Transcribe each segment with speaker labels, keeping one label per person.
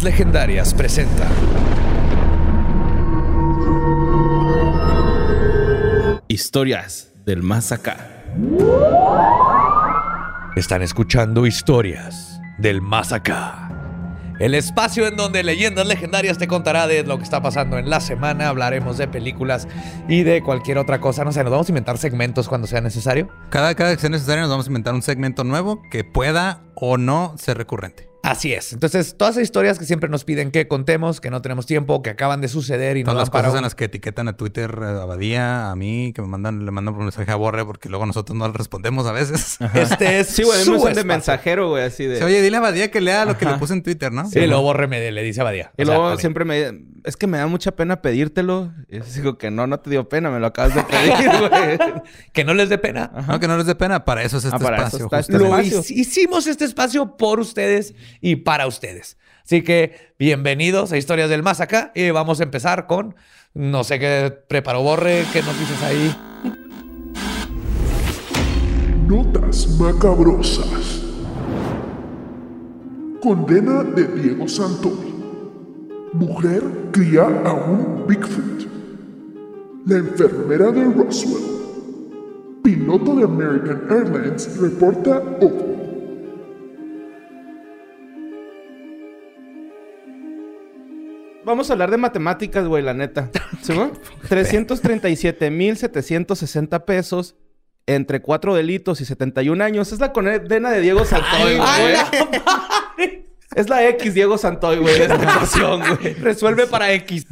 Speaker 1: Leyendas Legendarias presenta
Speaker 2: Historias del más acá.
Speaker 1: Están escuchando historias del más acá. El espacio en donde Leyendas Legendarias te contará de lo que está pasando en la semana. Hablaremos de películas y de cualquier otra cosa. No sé, nos vamos a inventar segmentos cuando sea necesario.
Speaker 3: Cada, cada que sea necesario nos vamos a inventar un segmento nuevo que pueda o no ser recurrente.
Speaker 1: Así es. Entonces, todas esas historias que siempre nos piden que contemos, que no tenemos tiempo, que acaban de suceder y no
Speaker 3: las cosas
Speaker 1: un-
Speaker 3: en las que etiquetan a Twitter, eh, a Badía, a mí, que me mandan, le mandan por mensaje a Borre porque luego nosotros no le respondemos a veces.
Speaker 1: Este es
Speaker 2: Sí, güey,
Speaker 1: su
Speaker 2: de mensajero, güey, así de...
Speaker 3: Sí, Oye, dile a Badía que lea lo que le puse en Twitter, ¿no?
Speaker 1: Sí, luego Borre me le dice a Badía.
Speaker 2: Y
Speaker 1: O sea,
Speaker 2: luego
Speaker 1: Badía.
Speaker 2: siempre me... Es que me da mucha pena pedírtelo. Y yo digo que no, no te dio pena. Me lo acabas de pedir, güey.
Speaker 1: Que no les dé pena.
Speaker 3: No, que no les dé pena. Para eso es este
Speaker 2: Ah, para eso
Speaker 3: espacio.
Speaker 2: este
Speaker 1: Lo
Speaker 2: espacio.
Speaker 1: hic- hicimos este espacio por ustedes y para ustedes. Así que bienvenidos a Historias del Más Acá y vamos a empezar con, no sé qué preparó Borre, qué noticias ahí.
Speaker 4: Notas macabrosas. Condena de Diego Santoy. Mujer cría a un Bigfoot. La enfermera de Roswell. Piloto de American Airlines reporta ovni.
Speaker 2: Vamos a hablar de matemáticas, güey, la neta. ¿Sí, güey? 337.760 pesos entre cuatro delitos y 71 años. Es la condena de Diego Santoy, güey. Es la X Diego Santoy, güey, de esta ocasión, güey.
Speaker 1: Resuelve para X.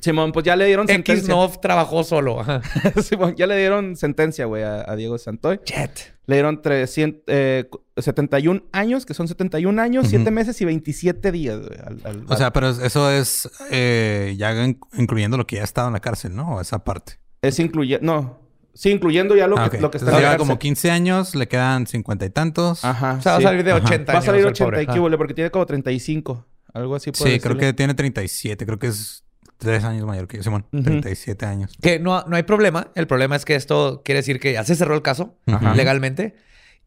Speaker 2: Simón, pues ya le dieron
Speaker 1: X
Speaker 2: sentencia.
Speaker 1: no trabajó solo. Ajá.
Speaker 2: Simón, ya le dieron sentencia, güey, a, a Diego Santoy.
Speaker 1: Chet.
Speaker 2: Le dieron 300, eh, 71 años, que son 71 años, 7 meses y 27 días, güey. al- al-
Speaker 3: O sea, pero eso es eh, ya in- incluyendo lo que ya ha estado en la cárcel, ¿no? O esa parte.
Speaker 2: es incluyendo... No. Sí, incluyendo ya lo,
Speaker 3: Ah,
Speaker 2: que, lo que está
Speaker 3: Entonces
Speaker 2: en la
Speaker 3: como
Speaker 2: cárcel.
Speaker 3: 15 años, le quedan 50 y tantos.
Speaker 2: Ajá.
Speaker 1: O sea, va a
Speaker 2: sí.
Speaker 1: salir de 80
Speaker 2: Va a
Speaker 1: años.
Speaker 2: salir
Speaker 1: el
Speaker 2: 80
Speaker 1: pobre.
Speaker 2: y
Speaker 1: Ajá.
Speaker 2: qué, porque tiene como 35. Algo así. por
Speaker 3: Sí, creo que tiene 37. Creo que es 3 años mayor que yo, Simón.
Speaker 2: Ujú.
Speaker 3: 37 años.
Speaker 1: Que no, no hay problema. El problema es que esto quiere decir que ya se cerró el caso
Speaker 3: Ajá.
Speaker 1: legalmente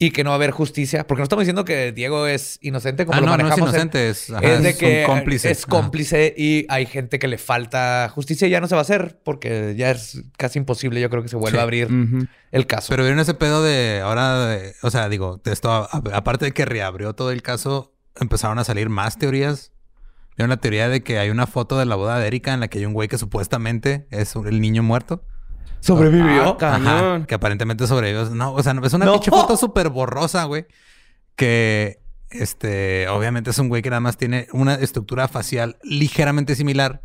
Speaker 1: y que no va a haber justicia. Porque no estamos diciendo que Diego es inocente como
Speaker 3: Ah,
Speaker 1: lo
Speaker 3: no, no es
Speaker 1: manejamos. en-
Speaker 3: inocente. Es, ajá,
Speaker 1: es de
Speaker 3: es
Speaker 1: que
Speaker 3: un cómplice.
Speaker 1: es
Speaker 3: Ajá.
Speaker 1: cómplice y hay gente que le falta justicia y ya no se va a hacer porque ya es casi imposible. Yo creo que se vuelva
Speaker 3: Sí.
Speaker 1: a abrir el caso.
Speaker 3: Pero vieron ese pedo de ahora, de- o sea, digo, de esto, a- a- aparte de que reabrió todo el caso, empezaron a salir más teorías. Vieron la teoría de que hay una foto de la boda de Erika en la que hay un güey que supuestamente es el niño muerto.
Speaker 1: ¿Sobrevivió?
Speaker 2: Ah, cañón.
Speaker 3: Ajá, que aparentemente sobrevivió. No, o sea, es una
Speaker 1: No.
Speaker 3: pinche foto súper borrosa, güey. Que, este, obviamente es un güey que nada más tiene una estructura facial ligeramente similar.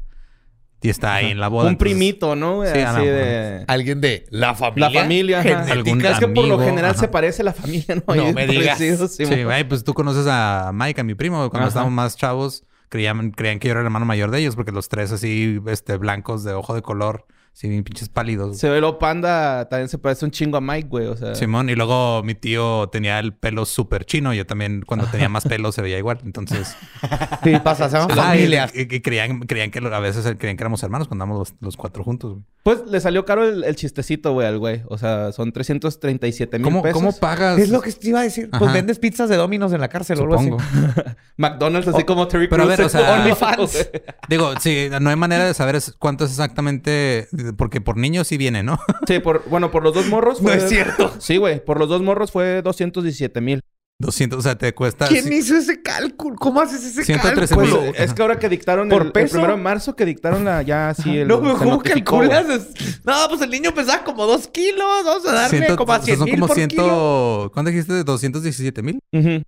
Speaker 3: Y está ahí en la boda.
Speaker 2: Un
Speaker 3: entonces-
Speaker 2: primito, ¿no?
Speaker 3: Sí,
Speaker 2: Así de...
Speaker 1: Alguien de la familia.
Speaker 2: La familia. ajá.
Speaker 3: Algún
Speaker 2: Es que por lo general
Speaker 3: ajá.
Speaker 2: se parece la familia, ¿no?
Speaker 1: No me digas.
Speaker 3: Sí,
Speaker 2: Simón.
Speaker 3: güey, pues tú conoces a Mike, a mi primo. Cuando
Speaker 2: Ajá.
Speaker 3: estábamos más chavos, creían, creían que yo era el hermano mayor de ellos, porque los tres así, este, blancos de ojo de color, así bien pinches pálidos.
Speaker 2: Se ve lo panda, también se parece un chingo a Mike, güey. O sea,
Speaker 3: Simón, y luego mi tío tenía el pelo súper chino. Yo también, cuando tenía más pelo, se veía igual. Entonces,
Speaker 1: Sí, pasa,
Speaker 3: y- y, y creían, creían que a veces creían que éramos hermanos cuando andamos los, los cuatro juntos, güey.
Speaker 2: Pues le salió caro el, el chistecito, güey, al güey. O sea, son 337 mil
Speaker 3: ¿Cómo,
Speaker 2: pesos.
Speaker 3: ¿Cómo pagas?
Speaker 1: Es lo que te iba a decir. Pues vendes pizzas de Dominos en la cárcel o algo así.
Speaker 3: Supongo.
Speaker 2: McDonald's, así como Terry
Speaker 3: pero a ver, o sea,
Speaker 1: OnlyFans.
Speaker 3: Digo, sí, no hay manera de saber cuánto es exactamente, porque por niños sí viene, ¿no?
Speaker 2: Sí, por, bueno, por los dos morros
Speaker 1: No
Speaker 2: fue...
Speaker 1: es cierto.
Speaker 2: Sí, güey. Por los dos morros fue 217 mil.
Speaker 3: 200, o sea, te cuesta...
Speaker 1: ¿Quién
Speaker 3: sí,
Speaker 1: hizo ese cálculo? ¿Cómo haces ese
Speaker 3: 113
Speaker 1: cálculo?
Speaker 3: mil.
Speaker 2: Pues, es que ahora que dictaron
Speaker 1: ¿Por
Speaker 2: el, el
Speaker 1: peso?
Speaker 2: primero de marzo que dictaron la ya así el
Speaker 1: No, pero ¿cómo calculas? Es- No, pues el niño pesaba como dos kilos. Vamos a darle
Speaker 3: ciento-
Speaker 1: como a
Speaker 3: o sea,
Speaker 1: 100
Speaker 3: son
Speaker 1: mil
Speaker 3: como
Speaker 1: por
Speaker 3: 100...
Speaker 1: kilo.
Speaker 3: ¿Cuánto dijiste? ¿217 mil?
Speaker 2: Ujú.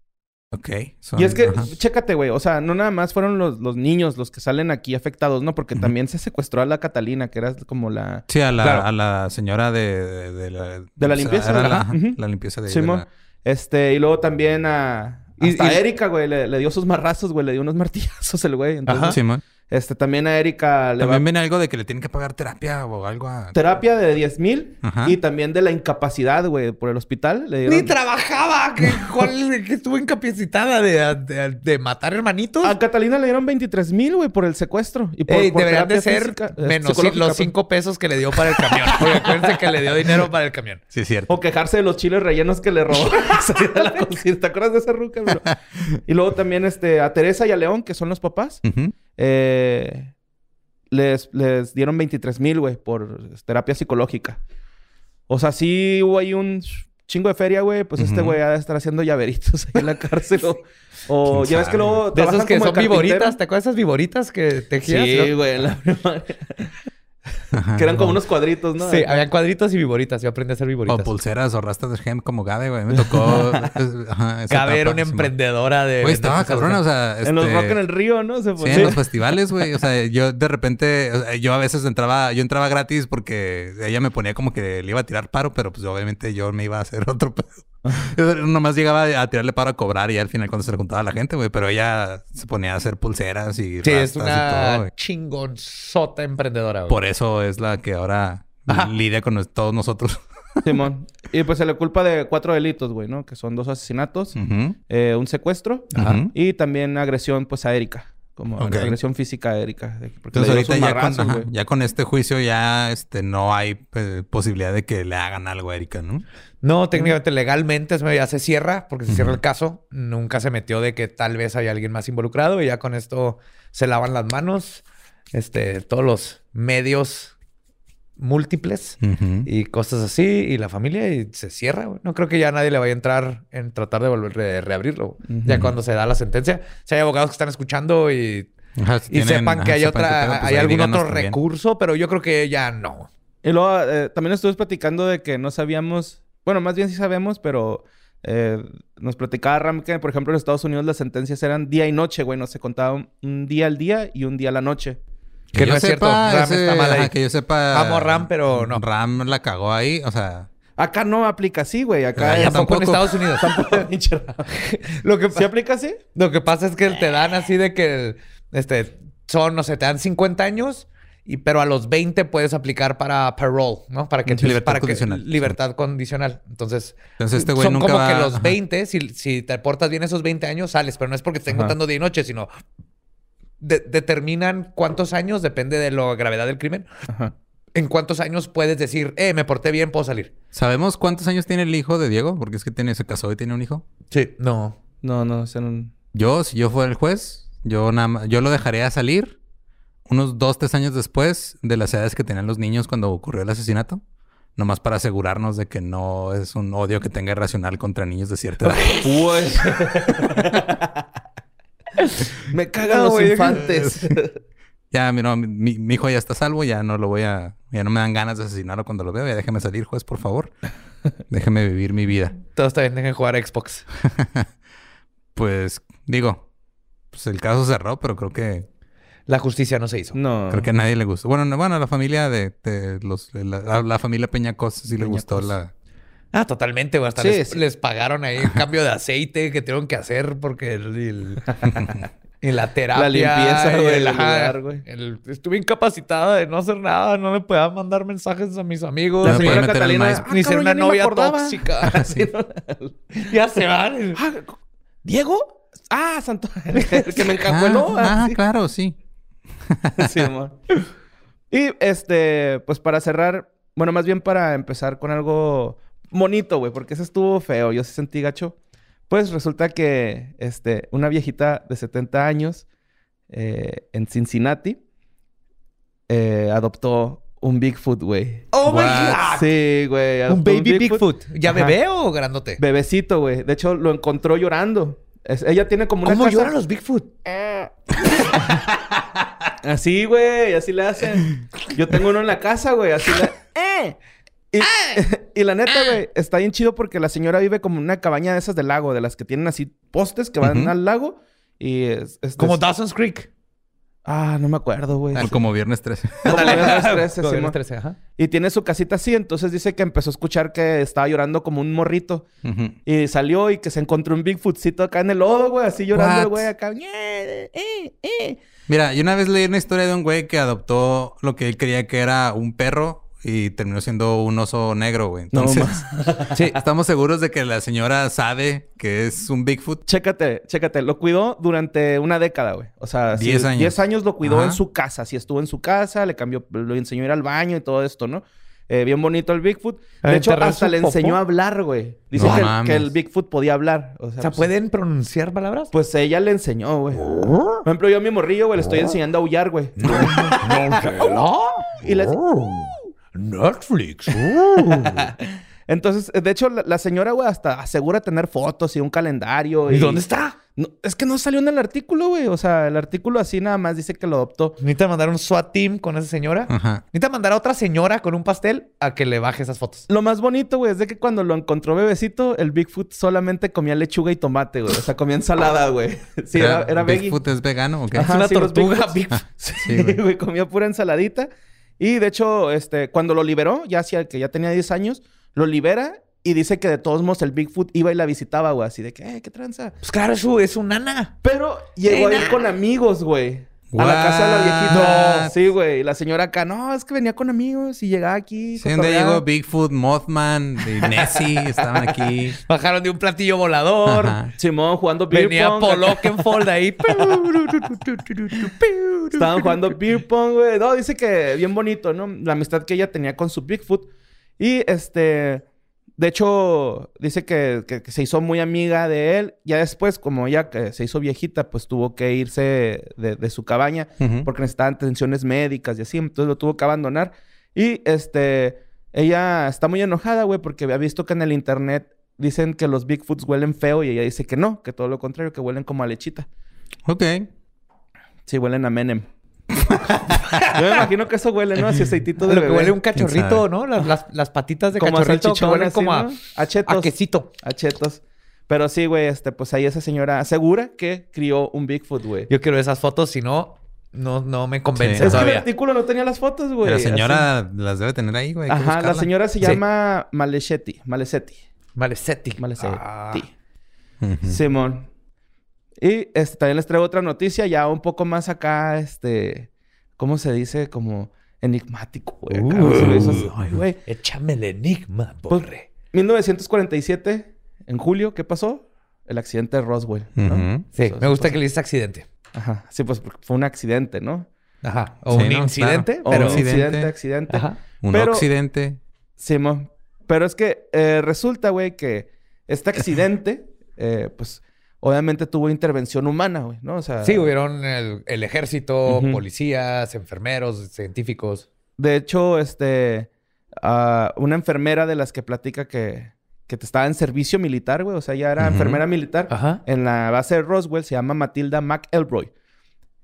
Speaker 3: Ok. son-
Speaker 2: Y es que,
Speaker 3: ajá.
Speaker 2: chécate, güey. O sea, no nada más fueron los, los niños los que salen aquí afectados, ¿no? Porque también se secuestró a la Catalina, que era como la...
Speaker 3: Sí, a la,
Speaker 2: Claro.
Speaker 3: a la señora de, de, de la...
Speaker 2: De limpieza,
Speaker 3: era
Speaker 2: la-
Speaker 3: ajá, limpieza de,
Speaker 2: Simón.
Speaker 3: la-
Speaker 2: Este, y luego también a... Hasta
Speaker 1: y-
Speaker 2: a Erika, güey, le, le dio sus marrazos, güey. Le dio unos martillazos el güey. Entonces,
Speaker 3: Simón.
Speaker 2: Este, también a Erika le
Speaker 3: También
Speaker 2: va...
Speaker 3: viene algo de que le tienen que pagar terapia o algo a...
Speaker 2: Terapia de 10 mil y también de la incapacidad, güey, por el hospital. Le dieron...
Speaker 1: Ni trabajaba, que, cuál- que estuvo incapacitada de, de- de matar hermanitos.
Speaker 2: A Catalina le dieron 23 mil, güey, por el secuestro. Y por,
Speaker 1: Ey,
Speaker 2: por
Speaker 1: deberían de ser
Speaker 2: física, eh,
Speaker 1: menos los
Speaker 2: pues.
Speaker 1: cinco pesos que le dio para el camión. Porque acuérdense que le dio dinero para el camión.
Speaker 3: Sí, es cierto.
Speaker 2: O quejarse de los chiles rellenos que le robó. De la. ¿Te acuerdas de esa ruca, bro? Y luego también este, a Teresa y a León, que son los papás. Eh, les, les dieron 23 mil, güey, por terapia psicológica. O sea, sí hubo ahí un chingo de feria, güey. Pues este güey ha de estar haciendo llaveritos ahí en la cárcel. O, o
Speaker 3: ¿Quién
Speaker 2: ya ves que luego
Speaker 1: De esos que son viboritas. ¿Te acuerdas de esas viboritas que tejías?
Speaker 2: Sí,
Speaker 1: no?
Speaker 2: güey, en la primaria.
Speaker 3: Ajá.
Speaker 2: Que eran como unos cuadritos, ¿no?
Speaker 1: Sí, habían cuadritos y viboritas. Yo aprendí a hacer
Speaker 3: O
Speaker 1: viboritas.
Speaker 3: pulseras o rastas de gem como Gabe, güey. Me tocó... es- ajá, esa
Speaker 1: Gabe era una emprendedora de...
Speaker 3: Güey, estaba cabrona, o sea...
Speaker 2: En los
Speaker 3: este,
Speaker 2: rock en el río, ¿no? Se
Speaker 3: Sí, en los festivales, güey. O sea, yo de repente, o sea, yo a veces entraba, yo entraba gratis porque ella me ponía como que le iba a tirar paro, pero pues obviamente yo me iba a hacer otro pedo. Nomás llegaba a tirarle paro a cobrar y al final cuando se le juntaba a la gente, güey. Pero ella se ponía a hacer pulseras y
Speaker 1: Sí, es
Speaker 3: rastas y todo,
Speaker 1: una chingonzota emprendedora, güey.
Speaker 3: Por eso es la que ahora lidia con todos nosotros.
Speaker 2: Simón. Y pues se le culpa de cuatro delitos, güey, ¿no? Que son dos asesinatos, eh, un secuestro
Speaker 3: Ajá.
Speaker 2: y también agresión, pues, a Erika. Como
Speaker 3: Ok.
Speaker 2: agresión física a Erika.
Speaker 3: Entonces ahorita ya con,
Speaker 2: marrazos,
Speaker 3: ajá,
Speaker 2: güey.
Speaker 3: ya con este juicio ya este, no hay eh, posibilidad de que le hagan algo a Erika, ¿no?
Speaker 1: No, técnicamente, legalmente ya se cierra porque se cierra el caso. Nunca se metió de que tal vez hay alguien más involucrado y ya con esto se lavan las manos. Este, todos los medios múltiples y cosas así y la familia y se cierra. güey. No creo que ya nadie le vaya a entrar en tratar de volver de reabrirlo. Ya cuando se da la sentencia, si hay abogados que están escuchando y,
Speaker 3: Ajá, si
Speaker 1: y
Speaker 3: tienen-
Speaker 1: sepan que
Speaker 3: ajá,
Speaker 1: hay
Speaker 3: sepan
Speaker 1: otra,
Speaker 3: pedo, pues
Speaker 1: hay algún otro
Speaker 3: también.
Speaker 1: recurso, pero yo creo que ya no.
Speaker 2: Y luego eh, también estuvimos platicando de que no sabíamos... Bueno, más bien sí sabemos, pero... eh, nos platicaba Ram que, por ejemplo, en Estados Unidos las sentencias eran día y noche, güey. No se contaba un, un día al día y un día a la noche.
Speaker 1: Que no es cierto. Ram está mal ahí.
Speaker 3: ajá, que yo sepa.
Speaker 1: Amo a Ram, pero no.
Speaker 3: Ram la cagó ahí, o sea.
Speaker 2: Acá no aplica así, güey. Acá.
Speaker 1: Tampoco en
Speaker 3: tampoco.
Speaker 1: Estados Unidos.
Speaker 2: Ram.
Speaker 1: Lo que
Speaker 2: ¿Sí aplica así?
Speaker 1: Lo que pasa es que te dan así de que este son, no sé, te dan 50 años, y, pero a los 20 puedes aplicar para parole, ¿no? Para que
Speaker 3: Sí, libertad
Speaker 1: para que-
Speaker 3: condicional.
Speaker 1: libertad condicional. Entonces,
Speaker 3: Entonces este güey
Speaker 1: son
Speaker 3: nunca
Speaker 1: como
Speaker 3: va-
Speaker 1: que los
Speaker 3: ajá.
Speaker 1: 20, si, si te portas bien esos 20 años, sales, pero no es porque estén
Speaker 2: Ajá.
Speaker 1: contando día y noche, sino de- determinan cuántos años, depende de la gravedad del crimen.
Speaker 2: Ajá.
Speaker 1: En cuántos años puedes decir, eh, me porté bien, puedo salir.
Speaker 3: ¿Sabemos cuántos años tiene el hijo de Diego? Porque es que tiene, se casó y tiene un hijo.
Speaker 1: Sí, no.
Speaker 2: No, no.
Speaker 3: Yo, si yo fuera el juez, yo nada yo lo dejaría salir unos dos, tres años después de las edades que tenían los niños cuando ocurrió el asesinato. Nomás para asegurarnos de que no es un odio que tenga irracional contra niños de cierta edad.
Speaker 2: Me cagan
Speaker 1: No,
Speaker 2: los infantes.
Speaker 3: ya, mira, mi, mi- mi hijo ya está salvo, ya no lo voy a... Ya no me dan ganas de asesinarlo cuando lo veo. Ya déjeme salir, juez, por favor. Déjeme vivir mi vida.
Speaker 1: Todo está bien, dejen jugar a Xbox.
Speaker 3: Pues, digo, pues el caso cerró, pero creo que...
Speaker 1: La justicia no se hizo.
Speaker 2: No.
Speaker 3: Creo que a nadie le gustó. Bueno, no- bueno, a la familia de, de los... de la, a la familia Peñacos sí le gustó la...
Speaker 1: Ah, totalmente, güey. Hasta
Speaker 2: Sí,
Speaker 1: les,
Speaker 2: sí.
Speaker 1: les pagaron ahí un cambio de aceite que tuvieron que hacer porque el, el- y la terapia.
Speaker 2: La limpieza,
Speaker 1: y
Speaker 2: güey,
Speaker 1: el-
Speaker 2: lugar, güey.
Speaker 1: estuve incapacitada de no hacer nada, no le podía mandar mensajes a mis amigos.
Speaker 2: La señora Catalina... "Ah,
Speaker 1: ni ser una novia
Speaker 2: acordaba".
Speaker 1: tóxica. Ya se van.
Speaker 2: Ah, ¿Diego? Ah, Santo... El que me encajueló.
Speaker 3: Ah, ah,
Speaker 2: Ah,
Speaker 3: claro, sí.
Speaker 2: Sí, amor. Y este, pues para cerrar, bueno, más bien para empezar con algo bonito, güey, porque ese estuvo feo, yo sí sentí gacho. Pues resulta que este, una viejita de 70 años eh, en Cincinnati eh, adoptó un Bigfoot, güey.
Speaker 1: ¡Oh, my? God!
Speaker 2: Sí, güey.
Speaker 1: Un baby Bigfoot. ¿Ya
Speaker 2: Ajá.
Speaker 1: bebé o grandote?
Speaker 2: Bebecito, güey. De hecho, lo encontró llorando. Es- ella tiene como una
Speaker 1: ¿Cómo
Speaker 2: casa...
Speaker 1: lloran los Bigfoot?
Speaker 2: Así, güey, así le hacen. Yo tengo uno en la casa, güey, así le... ¡Eh! Y, y la neta, güey, está bien chido porque la señora vive como en una cabaña de esas del lago, de las que tienen así postes que van al lago. Y es, es-
Speaker 1: Como
Speaker 2: es-
Speaker 1: Dawson's Creek.
Speaker 2: Ah, no me acuerdo, güey.
Speaker 3: Ah, Como viernes 13.
Speaker 2: Como Viernes 13,
Speaker 1: Como
Speaker 2: Simón.
Speaker 1: Viernes 13, ajá.
Speaker 2: Y tiene su casita así, entonces dice que empezó a escuchar que estaba llorando como un morrito. Y salió y que se encontró un Bigfootcito acá en el lodo, güey, así llorando güey acá. "Eh, eh, eh".
Speaker 3: Mira, yo una vez leí una historia de un güey que adoptó lo que él creía que era un perro y terminó siendo un oso negro, güey.
Speaker 2: No
Speaker 3: Entonces, sí, estamos seguros de que la señora sabe que es un Bigfoot.
Speaker 2: Chécate, chécate. Lo cuidó durante una década, güey. O sea, sí,
Speaker 3: Diez años.
Speaker 2: 10 años lo cuidó
Speaker 3: Ajá.
Speaker 2: en su casa. Sí, estuvo en su casa, le cambió, lo enseñó a ir al baño y todo esto, ¿no? Eh, bien bonito el Bigfoot.
Speaker 1: ¿A
Speaker 2: De hecho, hasta le enseñó a hablar, güey. Dice
Speaker 3: No
Speaker 2: que, el Bigfoot podía hablar. O sea,
Speaker 1: O sea,
Speaker 2: pues,
Speaker 1: ¿pueden pronunciar palabras?
Speaker 2: Pues ella le enseñó, güey. Por ejemplo, yo a mi morrillo, güey, le estoy enseñando a aullar, güey. Y le...
Speaker 1: Netflix.
Speaker 2: Entonces, de hecho, la, la señora, güey, hasta asegura tener fotos y un calendario.
Speaker 1: ¿Y dónde está?
Speaker 2: No, es que no salió en el artículo, güey. O sea, el artículo así nada más dice que lo adoptó.
Speaker 1: Necesita mandar un SWAT team con esa señora.
Speaker 3: Ajá.
Speaker 1: Necesita mandar a otra señora con un pastel a que le baje esas fotos.
Speaker 2: Lo más bonito, güey, es de que cuando lo encontró bebecito, el Bigfoot solamente comía lechuga y tomate, güey. O sea, comía ensalada, güey. Sí, era, era veggie.
Speaker 3: ¿Bigfoot es vegano o qué?
Speaker 2: Ajá,
Speaker 1: es una
Speaker 2: sí,
Speaker 1: tortuga. Bigfoot.
Speaker 2: Sí,
Speaker 3: güey,
Speaker 2: comía pura ensaladita. Y de hecho, este, cuando lo liberó, ya hacía que ya tenía 10 años, lo libera y dice que de todos modos el Bigfoot iba y la visitaba, güey. Así de que, eh, qué tranza.
Speaker 1: Pues claro, es su, es un nana.
Speaker 2: Pero llegó a ir con amigos, güey. A la casa de la viejita.
Speaker 3: What?
Speaker 2: Sí, güey. Y la señora acá, no, es que venía con amigos y llegaba aquí.
Speaker 3: Sí, donde
Speaker 2: cotorreaba".
Speaker 3: llegó Bigfoot, Mothman y Nessie estaban aquí.
Speaker 1: Bajaron de un platillo volador.
Speaker 3: Ajá.
Speaker 2: Simón jugando beer
Speaker 1: Venía
Speaker 2: pong.
Speaker 1: Paul
Speaker 2: acá.
Speaker 1: Oakenfold ahí.
Speaker 2: Estaban jugando beer pong, güey. No, dice que bien bonito, ¿no? La amistad que ella tenía con su Bigfoot. Y este... De hecho, dice que, que- que se hizo muy amiga de él. Ya después, como ella que se hizo viejita, pues tuvo que irse de, de su cabaña porque necesitaba atenciones médicas y así. Entonces lo tuvo que abandonar. Y este... Ella está muy enojada, güey, porque había visto que en el internet dicen que los Bigfoots huelen feo y ella dice que no, que todo lo contrario, que huelen como a lechita.
Speaker 3: Ok.
Speaker 2: Sí, huelen a Menem. Yo me imagino que eso huele, ¿no? Así aceitito de
Speaker 1: Lo que huele un cachorrito, ¿no? Las, las, las patitas de
Speaker 2: Como
Speaker 1: cachorrito que huelen
Speaker 2: así,
Speaker 1: como a,
Speaker 2: ¿no? A chetos.
Speaker 1: a quesito.
Speaker 2: A chetos. Pero sí, güey, este, pues ahí esa señora asegura que crió un Bigfoot, güey.
Speaker 1: Yo quiero esas fotos, si no, no, no me convence
Speaker 3: Sí.
Speaker 2: Es que el
Speaker 1: todavía.
Speaker 2: artículo no tenía las fotos, güey.
Speaker 3: la señora las debe tener ahí, güey.
Speaker 2: Ajá, la señora se
Speaker 1: Sí.
Speaker 2: llama Malechetti. Malesetti.
Speaker 1: Malesetti.
Speaker 2: Malesetti.
Speaker 1: Ah.
Speaker 2: Simón. Y este, también les traigo otra noticia ya un poco más acá, este... ¿Cómo se dice? Como enigmático, güey. acá,
Speaker 1: Uh,
Speaker 2: se me hizo así, ay, güey.
Speaker 1: Échame el enigma,
Speaker 2: Pues,
Speaker 1: borre.
Speaker 2: 1947, en julio, ¿qué pasó? El accidente de Roswell.
Speaker 1: Sí,
Speaker 2: Eso
Speaker 1: me
Speaker 2: sí
Speaker 1: gusta
Speaker 2: pasó.
Speaker 1: que le dices accidente.
Speaker 2: Ajá. Sí, pues porque fue un accidente, ¿no?
Speaker 1: Ajá. O
Speaker 3: Sí,
Speaker 1: un
Speaker 3: ¿no?
Speaker 1: incidente,
Speaker 2: O
Speaker 1: pero...
Speaker 2: un
Speaker 3: Accidente.
Speaker 2: accidente, accidente.
Speaker 1: Ajá.
Speaker 3: Un
Speaker 2: Pero-
Speaker 3: occidente.
Speaker 2: Simón. Pero es que eh, resulta, güey, que este accidente, eh, pues, obviamente tuvo intervención humana, güey, ¿no? O sea...
Speaker 1: Sí, hubieron el, el ejército, policías, enfermeros, científicos.
Speaker 2: De hecho, este... ah, una enfermera de las que platica que, que te estaba en servicio militar, güey. O sea, ella era enfermera militar.
Speaker 1: Ajá.
Speaker 2: en la base de Roswell se llama Matilda McElroy.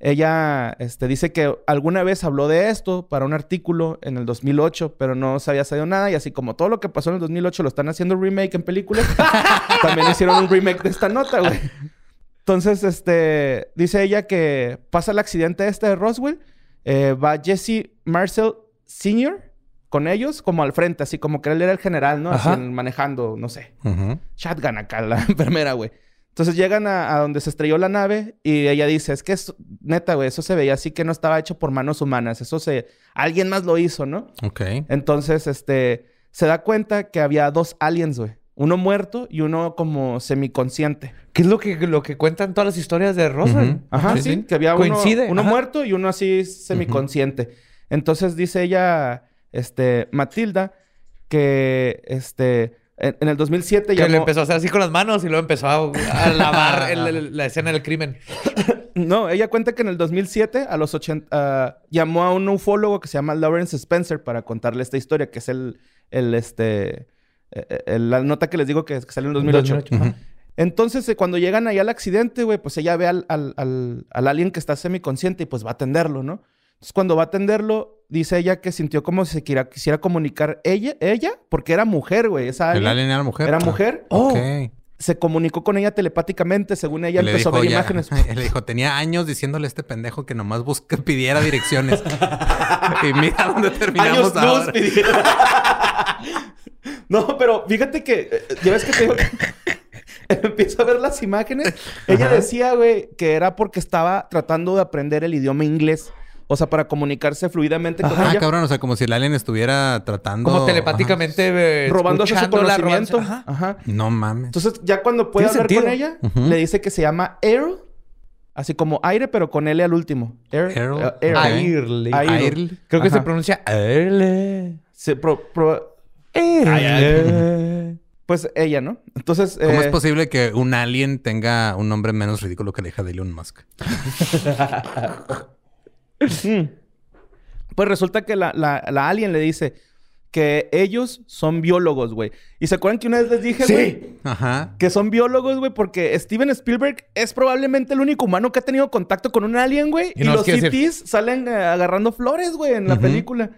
Speaker 2: Ella este, dice que alguna vez habló de esto para un artículo en el 2008, pero no se había sabido nada. Y así como todo lo que pasó en el 2008 lo están haciendo remake en películas, también hicieron un remake de esta nota, güey. Entonces, este, dice ella que pasa el accidente este de Roswell, eh, va Jesse Marcel Sr. con ellos como al frente, así como que él era el general, ¿no? Así manejando, no sé,
Speaker 3: Ujú.
Speaker 2: shotgun acá, la enfermera, güey. Entonces llegan a, a donde se estrelló la nave y ella dice, es que es, neta, güey, eso se veía así que no estaba hecho por manos humanas, eso se, alguien más lo hizo, ¿no?
Speaker 3: Ok.
Speaker 2: Entonces, este, se da cuenta que había dos aliens, güey. Uno muerto y uno como semiconsciente.
Speaker 1: ¿Qué es lo que, lo que cuentan todas las historias de?
Speaker 3: Ujú.
Speaker 2: Ajá,
Speaker 3: Sí,
Speaker 2: que había uno,
Speaker 1: Coincide,
Speaker 2: uno muerto y uno así semiconsciente. Entonces dice ella, este, Matilda, que, este, en, en el 2007
Speaker 1: Que
Speaker 2: llamó...
Speaker 1: le empezó a hacer así con las manos y luego empezó a, a lavar el- el- la escena del crimen.
Speaker 2: No, ella cuenta que en el 2007, a los 80, ah, llamó a un ufólogo que se llama Lawrence Spencer para contarle esta historia, que es el, el este, eh, eh, la nota que les digo que, que salió en el 2008.
Speaker 1: 2008, ajá.
Speaker 2: Entonces, eh, cuando llegan ahí al accidente, güey, pues ella ve al, al, al, al alien que está semiconsciente y pues va a atenderlo, ¿no? Entonces, cuando va a atenderlo, dice ella que sintió como si se quisiera comunicar ella, ella, porque era mujer, güey. Esa
Speaker 3: El
Speaker 2: alien
Speaker 3: era mujer.
Speaker 2: era mujer.
Speaker 3: Ok.
Speaker 2: Se comunicó con ella telepáticamente, según ella
Speaker 3: le
Speaker 2: empezó a
Speaker 3: dijo
Speaker 2: ver
Speaker 3: ya-
Speaker 2: imágenes.
Speaker 3: Le dijo, tenía años diciéndole a este pendejo que nomás busque, pidiera direcciones. y mira dónde terminamos
Speaker 2: Años
Speaker 3: ahora.
Speaker 2: no, pero fíjate que eh, ya ves que te digo empiezo a ver las imágenes. Ella decía, güey, que era porque estaba tratando de aprender el idioma inglés. O sea, para comunicarse fluidamente con
Speaker 3: Ah,
Speaker 2: ella.
Speaker 3: cabrón, o sea, como si el alien estuviera tratando...
Speaker 1: Como telepáticamente eh,
Speaker 2: robándose su conocimiento.
Speaker 1: Ajá.
Speaker 2: Ajá.
Speaker 3: Ajá. No mames.
Speaker 2: Entonces, ya cuando puede hablar con ella, le dice que se llama Air. Así como aire, pero con L al último. Air.
Speaker 3: Air,
Speaker 2: eh, Air.
Speaker 1: Airly. Creo que se
Speaker 2: Ajá.
Speaker 1: pronuncia Airly.
Speaker 2: Se pro- pues ella, ¿no? Entonces.
Speaker 3: ¿Cómo
Speaker 2: eh,
Speaker 3: es posible que un alien tenga un nombre menos ridículo que la hija de Elon Musk?
Speaker 2: Mm. Pues resulta que la, la, la alien le dice que ellos son biólogos, güey. ¿Y se acuerdan que una vez les dije, güey?
Speaker 3: Ajá.
Speaker 2: Que son biólogos, güey, porque Steven Spielberg es probablemente el único humano que ha tenido contacto con un alien, güey.
Speaker 1: Y
Speaker 2: los
Speaker 1: decir-
Speaker 2: CTs salen eh, agarrando flores, güey, en la película.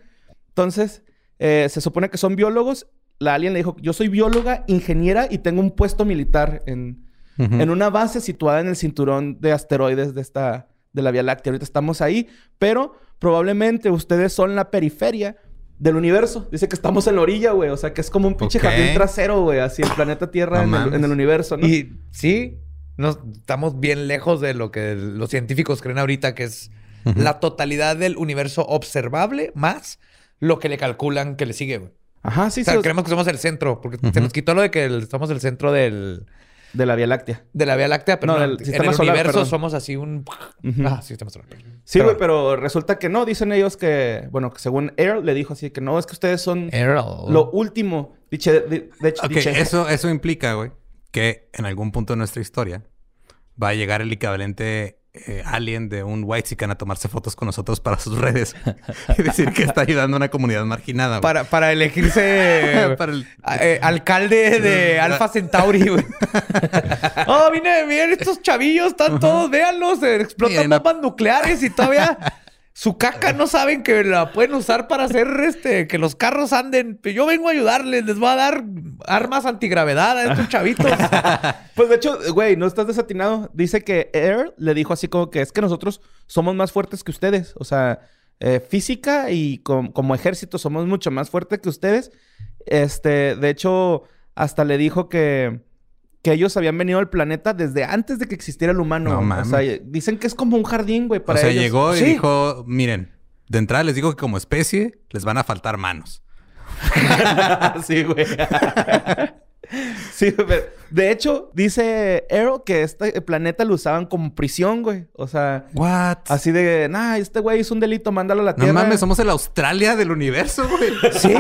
Speaker 2: Entonces, eh, se supone que son biólogos. La alien le dijo, yo soy bióloga, ingeniera y tengo un puesto militar en, en una base situada en el cinturón de asteroides de esta de la Vía Láctea. Ahorita estamos ahí, pero probablemente ustedes son la periferia del universo. Dice que estamos en la orilla, güey. O sea, que es como un pinche
Speaker 3: Ok.
Speaker 2: jardín trasero, güey. Así el planeta Tierra
Speaker 3: No
Speaker 2: en, el,
Speaker 3: mames.
Speaker 2: en el universo, ¿no?
Speaker 1: Y sí, nos, estamos bien lejos de lo que los científicos creen ahorita, que es la totalidad del universo observable más lo que le calculan que le sigue, güey.
Speaker 2: Ajá, sí,
Speaker 1: o sea,
Speaker 2: sí.
Speaker 1: creemos que somos el centro, porque se nos quitó lo de que el- somos el centro del,
Speaker 2: De la Vía Láctea.
Speaker 1: de la Vía Láctea, pero
Speaker 2: No,
Speaker 1: no,
Speaker 2: del
Speaker 1: en
Speaker 2: sistema
Speaker 1: el
Speaker 2: solar,
Speaker 1: universo
Speaker 2: perdón.
Speaker 1: somos así un... Ah, sistema solar.
Speaker 2: Sí,
Speaker 1: Pero-
Speaker 2: güey, pero resulta que no. Dicen ellos que, bueno, que según Air le dijo así que no, es que ustedes son lo último. Diche, de, de hecho,
Speaker 3: Ok,
Speaker 2: diche-
Speaker 3: eso, eso implica, güey, que en algún punto de nuestra historia va a llegar el equivalente eh, alien de un white a tomarse fotos con nosotros para sus redes y decir que está ayudando a una comunidad marginada.
Speaker 1: Para, para elegirse
Speaker 3: Para el-
Speaker 1: eh, alcalde de Alpha Centauri, oh, vine, miren, estos chavillos están todos, véanlos, eh, explotan
Speaker 3: Miren,
Speaker 1: bombas nucleares y todavía su caca no saben que la pueden usar para hacer este, que los carros anden. Yo vengo a ayudarles, les voy a dar armas antigravedad a estos chavitos.
Speaker 2: Pues de hecho, güey, no estás desatinado. Dice que Air le dijo así como que es que nosotros somos más fuertes que ustedes. O sea, eh, física y com- como ejército somos mucho más fuertes que ustedes. Este, de hecho, hasta le dijo que, que ellos habían venido al planeta desde antes de que existiera el humano.
Speaker 3: No mames.
Speaker 2: O sea, dicen que es como un jardín, güey,
Speaker 3: o
Speaker 2: para
Speaker 3: sea,
Speaker 2: ellos.
Speaker 3: llegó y
Speaker 2: Sí.
Speaker 3: dijo, miren, de entrada les digo que como especie les van a faltar manos.
Speaker 2: sí, güey. sí, güey. De hecho, dice Arrow que este planeta lo usaban como prisión, güey. O sea,
Speaker 3: What?
Speaker 2: así de, nah, este güey hizo un delito, mándalo a la
Speaker 3: No
Speaker 2: tierra.
Speaker 3: mames, somos el Australia del universo, güey.
Speaker 1: sí,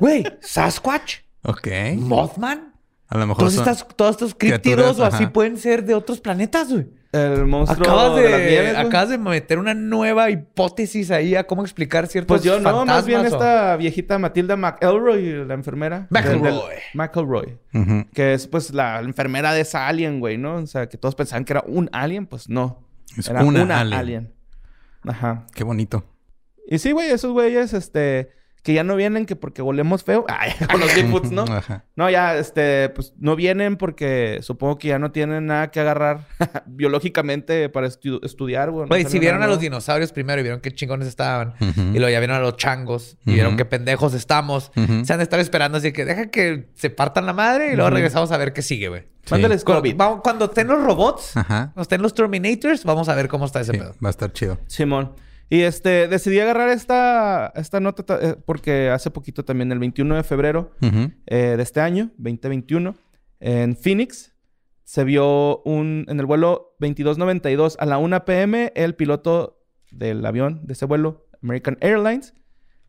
Speaker 1: güey, Sasquatch,
Speaker 3: ok.
Speaker 1: Mothman.
Speaker 3: A lo mejor
Speaker 1: Todos,
Speaker 3: son-
Speaker 1: estas, todos estos críptidos o así pueden ser de otros planetas, güey.
Speaker 2: El monstruo
Speaker 1: Acabas de,
Speaker 2: de, las nieves,
Speaker 1: acabas de meter una nueva hipótesis ahí a cómo explicar ciertos
Speaker 2: Pues yo no, más bien
Speaker 1: o-
Speaker 2: esta viejita Matilda McElroy, la enfermera.
Speaker 1: McElroy.
Speaker 2: del- del- McElroy. Que es pues la enfermera de esa alien, güey, ¿no? O sea, que todos pensaban que era un alien, pues no.
Speaker 3: Es
Speaker 2: era
Speaker 3: una
Speaker 2: una,
Speaker 3: alien.
Speaker 2: alien. Ajá.
Speaker 3: Qué bonito.
Speaker 2: Y sí, güey, esos güeyes, este, que ya no vienen que porque volemos feo. Ay, con los Bigfoots, ¿no?
Speaker 3: Ajá.
Speaker 2: No, ya, este, pues no vienen porque supongo que ya no tienen nada que agarrar biológicamente para estu- estudiar, güey. no
Speaker 1: si vieron
Speaker 2: nada
Speaker 1: a los dinosaurios primero y vieron qué chingones estaban, y luego ya vieron a los changos y vieron qué pendejos estamos, se han de estar esperando así que deja que se partan la madre y luego regresamos a ver qué sigue, güey.
Speaker 2: Mándales
Speaker 1: Cuando,
Speaker 2: COVID.
Speaker 1: vamos- cuando estén los robots,
Speaker 3: Ajá.
Speaker 1: cuando estén los Terminators, vamos a ver cómo está ese
Speaker 3: Sí,
Speaker 1: pedo.
Speaker 3: va a estar chido.
Speaker 2: Simón. Y este, decidí agarrar esta, esta nota ta- eh, porque hace poquito también, el 21 de febrero eh, de este año, 2021, en Phoenix, se vio un, en el vuelo 2292 a la 1 pm, el piloto del avión de ese vuelo, American Airlines,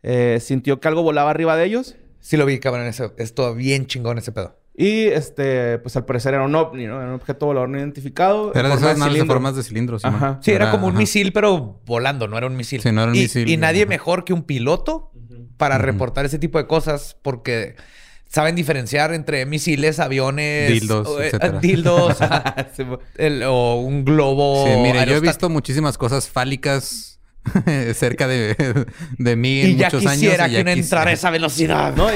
Speaker 2: eh, sintió que algo volaba arriba de ellos.
Speaker 1: Sí lo vi, cabrón, ese, esto bien chingón ese pedo.
Speaker 2: Y este, pues al parecer era un ovni, ¿no? Era un objeto volador no identificado.
Speaker 3: Era de esas naves de
Speaker 2: cilindro.
Speaker 3: formas de cilindros. Simón.
Speaker 2: Ajá.
Speaker 1: Sí, era, como un
Speaker 3: ajá.
Speaker 1: misil, pero volando, no era un misil.
Speaker 3: Sí, no era un
Speaker 1: y,
Speaker 3: misil,
Speaker 1: Y nadie
Speaker 3: ajá.
Speaker 1: mejor que un piloto para reportar ese tipo de cosas porque saben diferenciar entre misiles, aviones,
Speaker 3: Dildos,
Speaker 1: o, eh,
Speaker 3: etcétera.
Speaker 1: dildos, el- o un globo.
Speaker 3: Sí, mire, yo he visto muchísimas cosas fálicas cerca de, de mí en
Speaker 1: Y ya
Speaker 3: muchos
Speaker 1: quisiera
Speaker 3: años. y
Speaker 1: que uno
Speaker 3: ya
Speaker 1: entrara a
Speaker 3: quisiera.
Speaker 1: esa velocidad.
Speaker 2: ¿No? Y,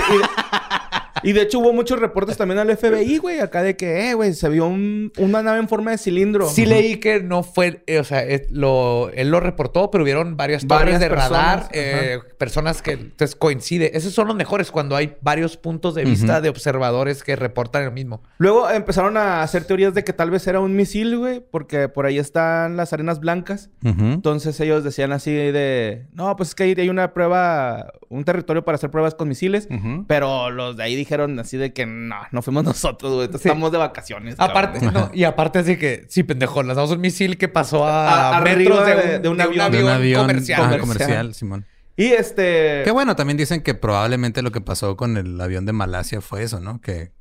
Speaker 2: y de hecho hubo muchos reportes también al FBI, güey, acá de que, eh, güey, se vio un- una nave en forma de cilindro.
Speaker 1: Sí leí que no fue, eh, o sea, eh, lo, él lo reportó, pero hubieron varias torres
Speaker 2: Varias
Speaker 1: de radar,
Speaker 2: personas,
Speaker 1: eh, personas que entonces coincide. Esos son los mejores cuando hay varios puntos de vista de observadores que reportan lo mismo.
Speaker 2: Luego empezaron a hacer teorías de que tal vez era un misil, güey, porque por ahí están las arenas blancas. Entonces ellos decían así de, no, pues es que ahí hay una prueba, un territorio para hacer pruebas con misiles, pero los de ahí dijeron así de que no, no fuimos nosotros, güey, estamos de vacaciones.
Speaker 1: Aparte,
Speaker 2: cabrón".
Speaker 1: no, y aparte así que, sí, pendejo, lanzamos un misil que pasó
Speaker 2: A-
Speaker 1: a, metros de,
Speaker 2: de-
Speaker 1: un,
Speaker 2: de un
Speaker 1: de
Speaker 2: avión.
Speaker 3: De un avión
Speaker 1: comercial.
Speaker 2: Comercial.
Speaker 3: comercial, Simón.
Speaker 2: Y este...
Speaker 3: Qué bueno, también dicen que probablemente lo que pasó con el avión de Malasia fue eso, ¿no? Que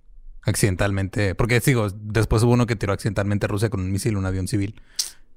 Speaker 3: accidentalmente, porque digo, después hubo uno que tiró accidentalmente a Rusia con un misil, un avión civil.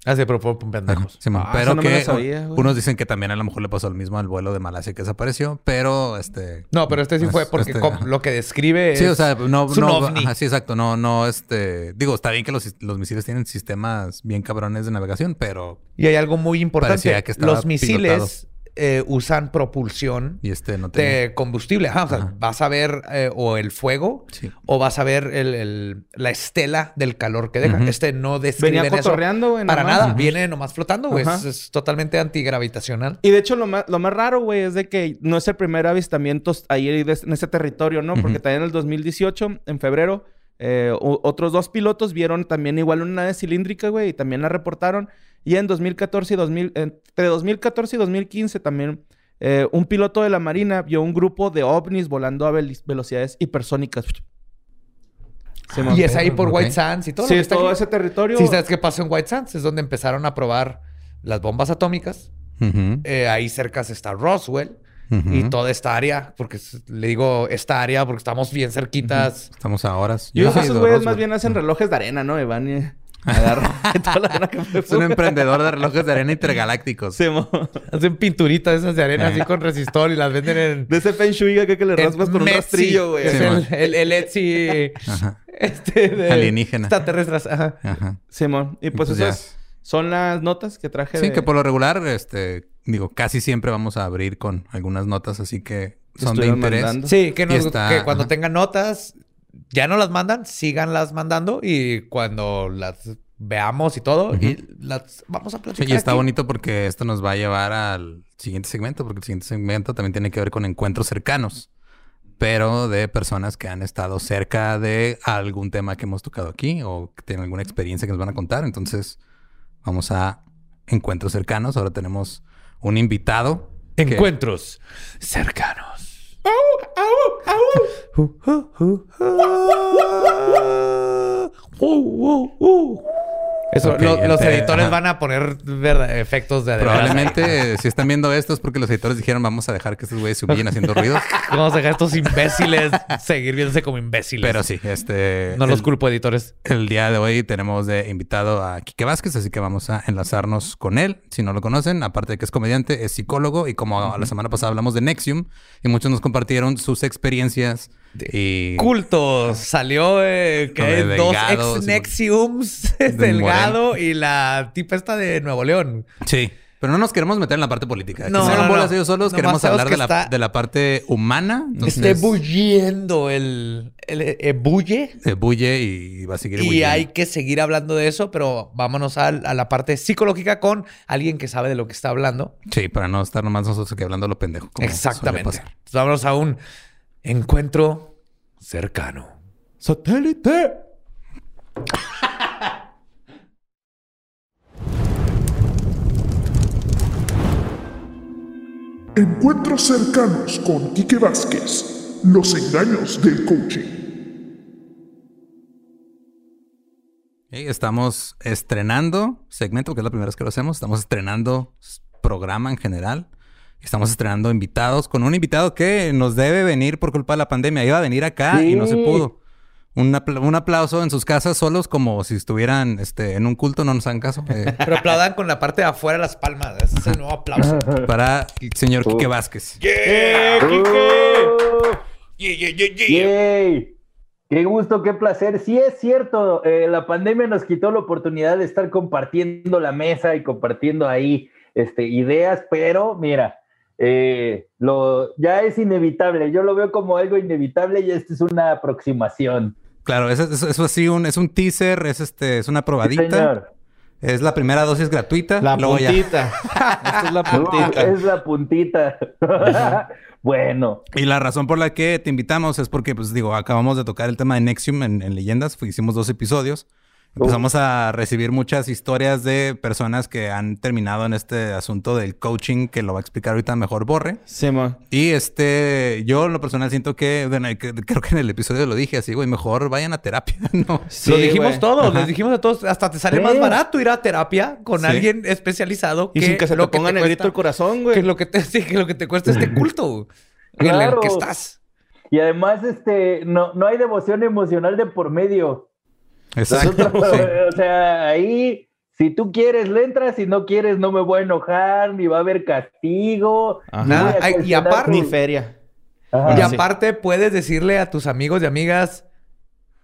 Speaker 1: Ah, sí, pero fue
Speaker 3: Ajá,
Speaker 1: pendejos.
Speaker 3: Simón.
Speaker 2: Ah,
Speaker 3: pero
Speaker 2: no
Speaker 3: que
Speaker 2: sabía,
Speaker 3: unos dicen que también a lo mejor le pasó lo mismo al vuelo de Malasia que desapareció, pero este
Speaker 1: No, pero este sí fue
Speaker 3: es-
Speaker 1: porque
Speaker 3: este,
Speaker 1: lo que describe
Speaker 3: Sí,
Speaker 1: es-
Speaker 3: o sea, no,
Speaker 1: es un
Speaker 3: no,
Speaker 1: ovni.
Speaker 3: ajá, sí, exacto, no, no, este, digo, está bien que los, los misiles tienen sistemas bien cabrones de navegación, pero
Speaker 1: Y hay algo muy importante.
Speaker 3: Parecía que estaba
Speaker 1: Los misiles
Speaker 3: pilotado.
Speaker 1: Eh, usan propulsión
Speaker 3: y este no tenía.
Speaker 1: de combustible. Ajá, o sea,
Speaker 3: Ajá.
Speaker 1: vas a ver eh, o el fuego
Speaker 3: Sí.
Speaker 1: o vas a ver el- el- la estela del calor que deja.
Speaker 3: Ujú.
Speaker 1: Este no describe
Speaker 2: Venía
Speaker 1: eso
Speaker 2: cotorreando, güey.
Speaker 1: para
Speaker 2: nomás.
Speaker 1: nada. Viene nomás flotando, güey. Es, es totalmente antigravitacional.
Speaker 2: Y de hecho, lo más, lo más raro, güey, es de que no es el primer avistamiento ahí en ese territorio, ¿no? Porque también en el 2018, en febrero, eh, otros dos pilotos vieron también igual una nave cilíndrica, güey, y también la reportaron. Y en 2014 y 2000, entre 2014 y 2015 también, eh, un piloto de la Marina vio un grupo de ovnis volando a vel- velocidades hipersónicas.
Speaker 1: Y es ahí por. White Sands y todo.
Speaker 2: Sí,
Speaker 1: lo que
Speaker 2: es
Speaker 1: está
Speaker 2: todo
Speaker 1: aquí.
Speaker 2: ese territorio.
Speaker 1: Sí, ¿sabes qué pasó en White Sands? Es donde empezaron a probar las bombas atómicas. Eh, ahí cerca está Roswell. Y toda esta área, porque le digo esta área porque estamos bien cerquitas.
Speaker 3: Estamos a horas.
Speaker 2: Yo
Speaker 3: he
Speaker 2: esos güeyes más bien hacen relojes de arena, ¿no? Y van y agarran toda la arena que
Speaker 3: Es un emprendedor de relojes de arena intergalácticos.
Speaker 2: Simón.
Speaker 1: Hacen pinturitas esas de arena así con resistor y las venden en.
Speaker 2: De ese Feng Shui acá que le raspas con un
Speaker 1: Metsi.
Speaker 2: rastrillo, güey.
Speaker 1: Es
Speaker 3: Sí,
Speaker 1: el, el, el Etsy
Speaker 3: Ajá.
Speaker 1: este de
Speaker 3: Alienígena.
Speaker 1: Extraterrestres. Ajá.
Speaker 3: Ajá.
Speaker 2: Simón. Y pues
Speaker 3: pues ya.
Speaker 2: esas son las notas que traje
Speaker 3: Sí,
Speaker 2: de...
Speaker 3: que por lo regular, este, digo, casi siempre vamos a abrir con algunas notas, así que son de interés.
Speaker 2: mandando.
Speaker 1: Sí, que, nos-
Speaker 3: está-
Speaker 1: que cuando
Speaker 3: ajá.
Speaker 1: tengan notas, ya no las mandan, síganlas mandando y cuando las veamos y todo, y las vamos a
Speaker 3: Sí,
Speaker 1: platicar.
Speaker 3: y está
Speaker 1: aquí.
Speaker 3: bonito porque esto nos va a llevar al siguiente segmento, porque el siguiente segmento también tiene que ver con encuentros cercanos, pero de personas que han estado cerca de algún tema que hemos tocado aquí o que tienen alguna experiencia que nos van a contar. Entonces, vamos a encuentros cercanos. Ahora tenemos un invitado. que-
Speaker 1: Oh, oh, oh.
Speaker 3: Hoo,
Speaker 1: hoo,
Speaker 3: hoo, hoo. Whoa, whoa, whoa.
Speaker 1: Eso, lo- los
Speaker 3: te-
Speaker 1: editores
Speaker 3: ajá.
Speaker 1: van a poner verdad, efectos de...
Speaker 3: Probablemente, si están viendo esto, es porque los editores dijeron, vamos a dejar que estos güeyes se humillen haciendo ruidos.
Speaker 1: Vamos a dejar a estos imbéciles seguir viéndose como imbéciles.
Speaker 3: Pero sí, este...
Speaker 1: No los culpo, editores.
Speaker 3: El día de hoy tenemos de invitado a Quique Vázquez, así que vamos a enlazarnos con él. Si no lo conocen, aparte de que es comediante, es psicólogo y como la semana pasada hablamos de Nexium y muchos nos compartieron sus experiencias y
Speaker 1: Cultos. Salió eh, que
Speaker 3: de
Speaker 1: dos
Speaker 3: Delgado,
Speaker 1: ex Nexiums,
Speaker 3: De
Speaker 1: Delgado y la tipa esta de Nuevo León.
Speaker 3: sí. Pero no nos queremos meter en la parte política. Que
Speaker 1: No,
Speaker 3: se hagan
Speaker 1: no,
Speaker 3: bolas
Speaker 1: no.
Speaker 3: ellos solos. Queremos hablar
Speaker 1: que
Speaker 3: de la, de la parte humana. Entonces,
Speaker 1: Esté bulliendo el, el bulle.
Speaker 3: bulle y va a seguir
Speaker 1: Y
Speaker 3: bulliendo.
Speaker 1: hay que seguir hablando de eso, pero vámonos a, la parte psicológica con alguien que sabe de lo que está hablando.
Speaker 3: Sí, para no estar nomás nosotros aquí hablando lo pendejo. como
Speaker 1: Exactamente. Entonces, vámonos a un encuentro cercano.
Speaker 2: ¡Satélite!
Speaker 4: Encuentros cercanos con Quique Vázquez. Los engaños del coaching.
Speaker 3: Estamos estrenando segmento, porque es la primera vez que lo hacemos. Estamos estrenando programa en general. Estamos estrenando invitados con un invitado que nos debe venir por culpa de la pandemia. Iba a venir acá y no se pudo. Un, apl- un aplauso en sus casas solos como si estuvieran este, en un culto, no nos hagan caso. eh,
Speaker 1: Pero aplaudan con la parte de afuera de las palmas. Ese es el nuevo aplauso.
Speaker 3: para el señor Quique Vázquez.
Speaker 5: ¡Yay! Qué gusto, qué placer. Sí es cierto, eh, la pandemia nos quitó la oportunidad de estar compartiendo la mesa y compartiendo ahí este, ideas, pero mira, eh, lo, ya es inevitable. Yo lo veo como algo inevitable y esta es una aproximación.
Speaker 3: Claro, eso, eso, eso sí, un, es un teaser, es este, es una probadita.
Speaker 5: Señor.
Speaker 3: Es la primera dosis gratuita.
Speaker 2: La puntita. Esta es la
Speaker 5: No,
Speaker 2: puntita.
Speaker 5: es la puntita. bueno,
Speaker 3: Y la razón por la que te invitamos es porque, pues digo, acabamos de tocar el tema de Nexium en, en Leyendas, hicimos dos episodios. Empezamos a recibir muchas historias de personas que han terminado en este asunto del coaching, que lo va a explicar ahorita mejor Borre.
Speaker 2: Sí, mo.
Speaker 3: Y este, yo en lo personal siento que, bueno, que- creo que en el episodio lo dije así, güey, mejor vayan a terapia, ¿no?
Speaker 2: Sí,
Speaker 1: lo dijimos
Speaker 2: güey.
Speaker 1: todos,
Speaker 3: Ajá.
Speaker 1: les dijimos a todos, hasta te sale
Speaker 5: Sí.
Speaker 1: más barato ir a terapia con
Speaker 3: Sí.
Speaker 1: alguien especializado
Speaker 2: Y sin que se te
Speaker 1: lo
Speaker 2: ponga negrito
Speaker 1: cuesta-
Speaker 2: el corazón,
Speaker 1: que
Speaker 2: güey.
Speaker 1: lo que te, sí, que lo que te cuesta este culto en el
Speaker 5: Claro.
Speaker 1: que estás.
Speaker 5: y además, este, no, no hay devoción emocional de por medio.
Speaker 3: Exacto.
Speaker 5: Nosotros,
Speaker 3: sí.
Speaker 5: O sea, ahí, si tú quieres, le entras, si no quieres, no me voy a enojar, ni va a haber castigo.
Speaker 2: Ajá.
Speaker 5: ni voy a
Speaker 1: Ay, y aparte-
Speaker 2: Ni feria.
Speaker 5: Ajá.
Speaker 1: y
Speaker 2: sí.
Speaker 1: aparte puedes decirle a tus amigos y amigas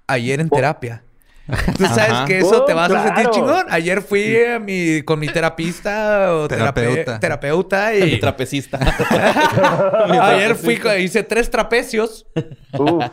Speaker 1: ayer en terapia. Tú sabes
Speaker 2: Ajá.
Speaker 1: que eso
Speaker 5: Oh,
Speaker 1: te vas a sentir
Speaker 5: claro.
Speaker 1: chingón. Ayer fui a mi, con mi terapista o terape-
Speaker 3: Terapeuta.
Speaker 1: terapeuta
Speaker 2: Mi
Speaker 1: y
Speaker 2: trapecista.
Speaker 1: ayer fui, hice tres trapecios.
Speaker 5: Uf.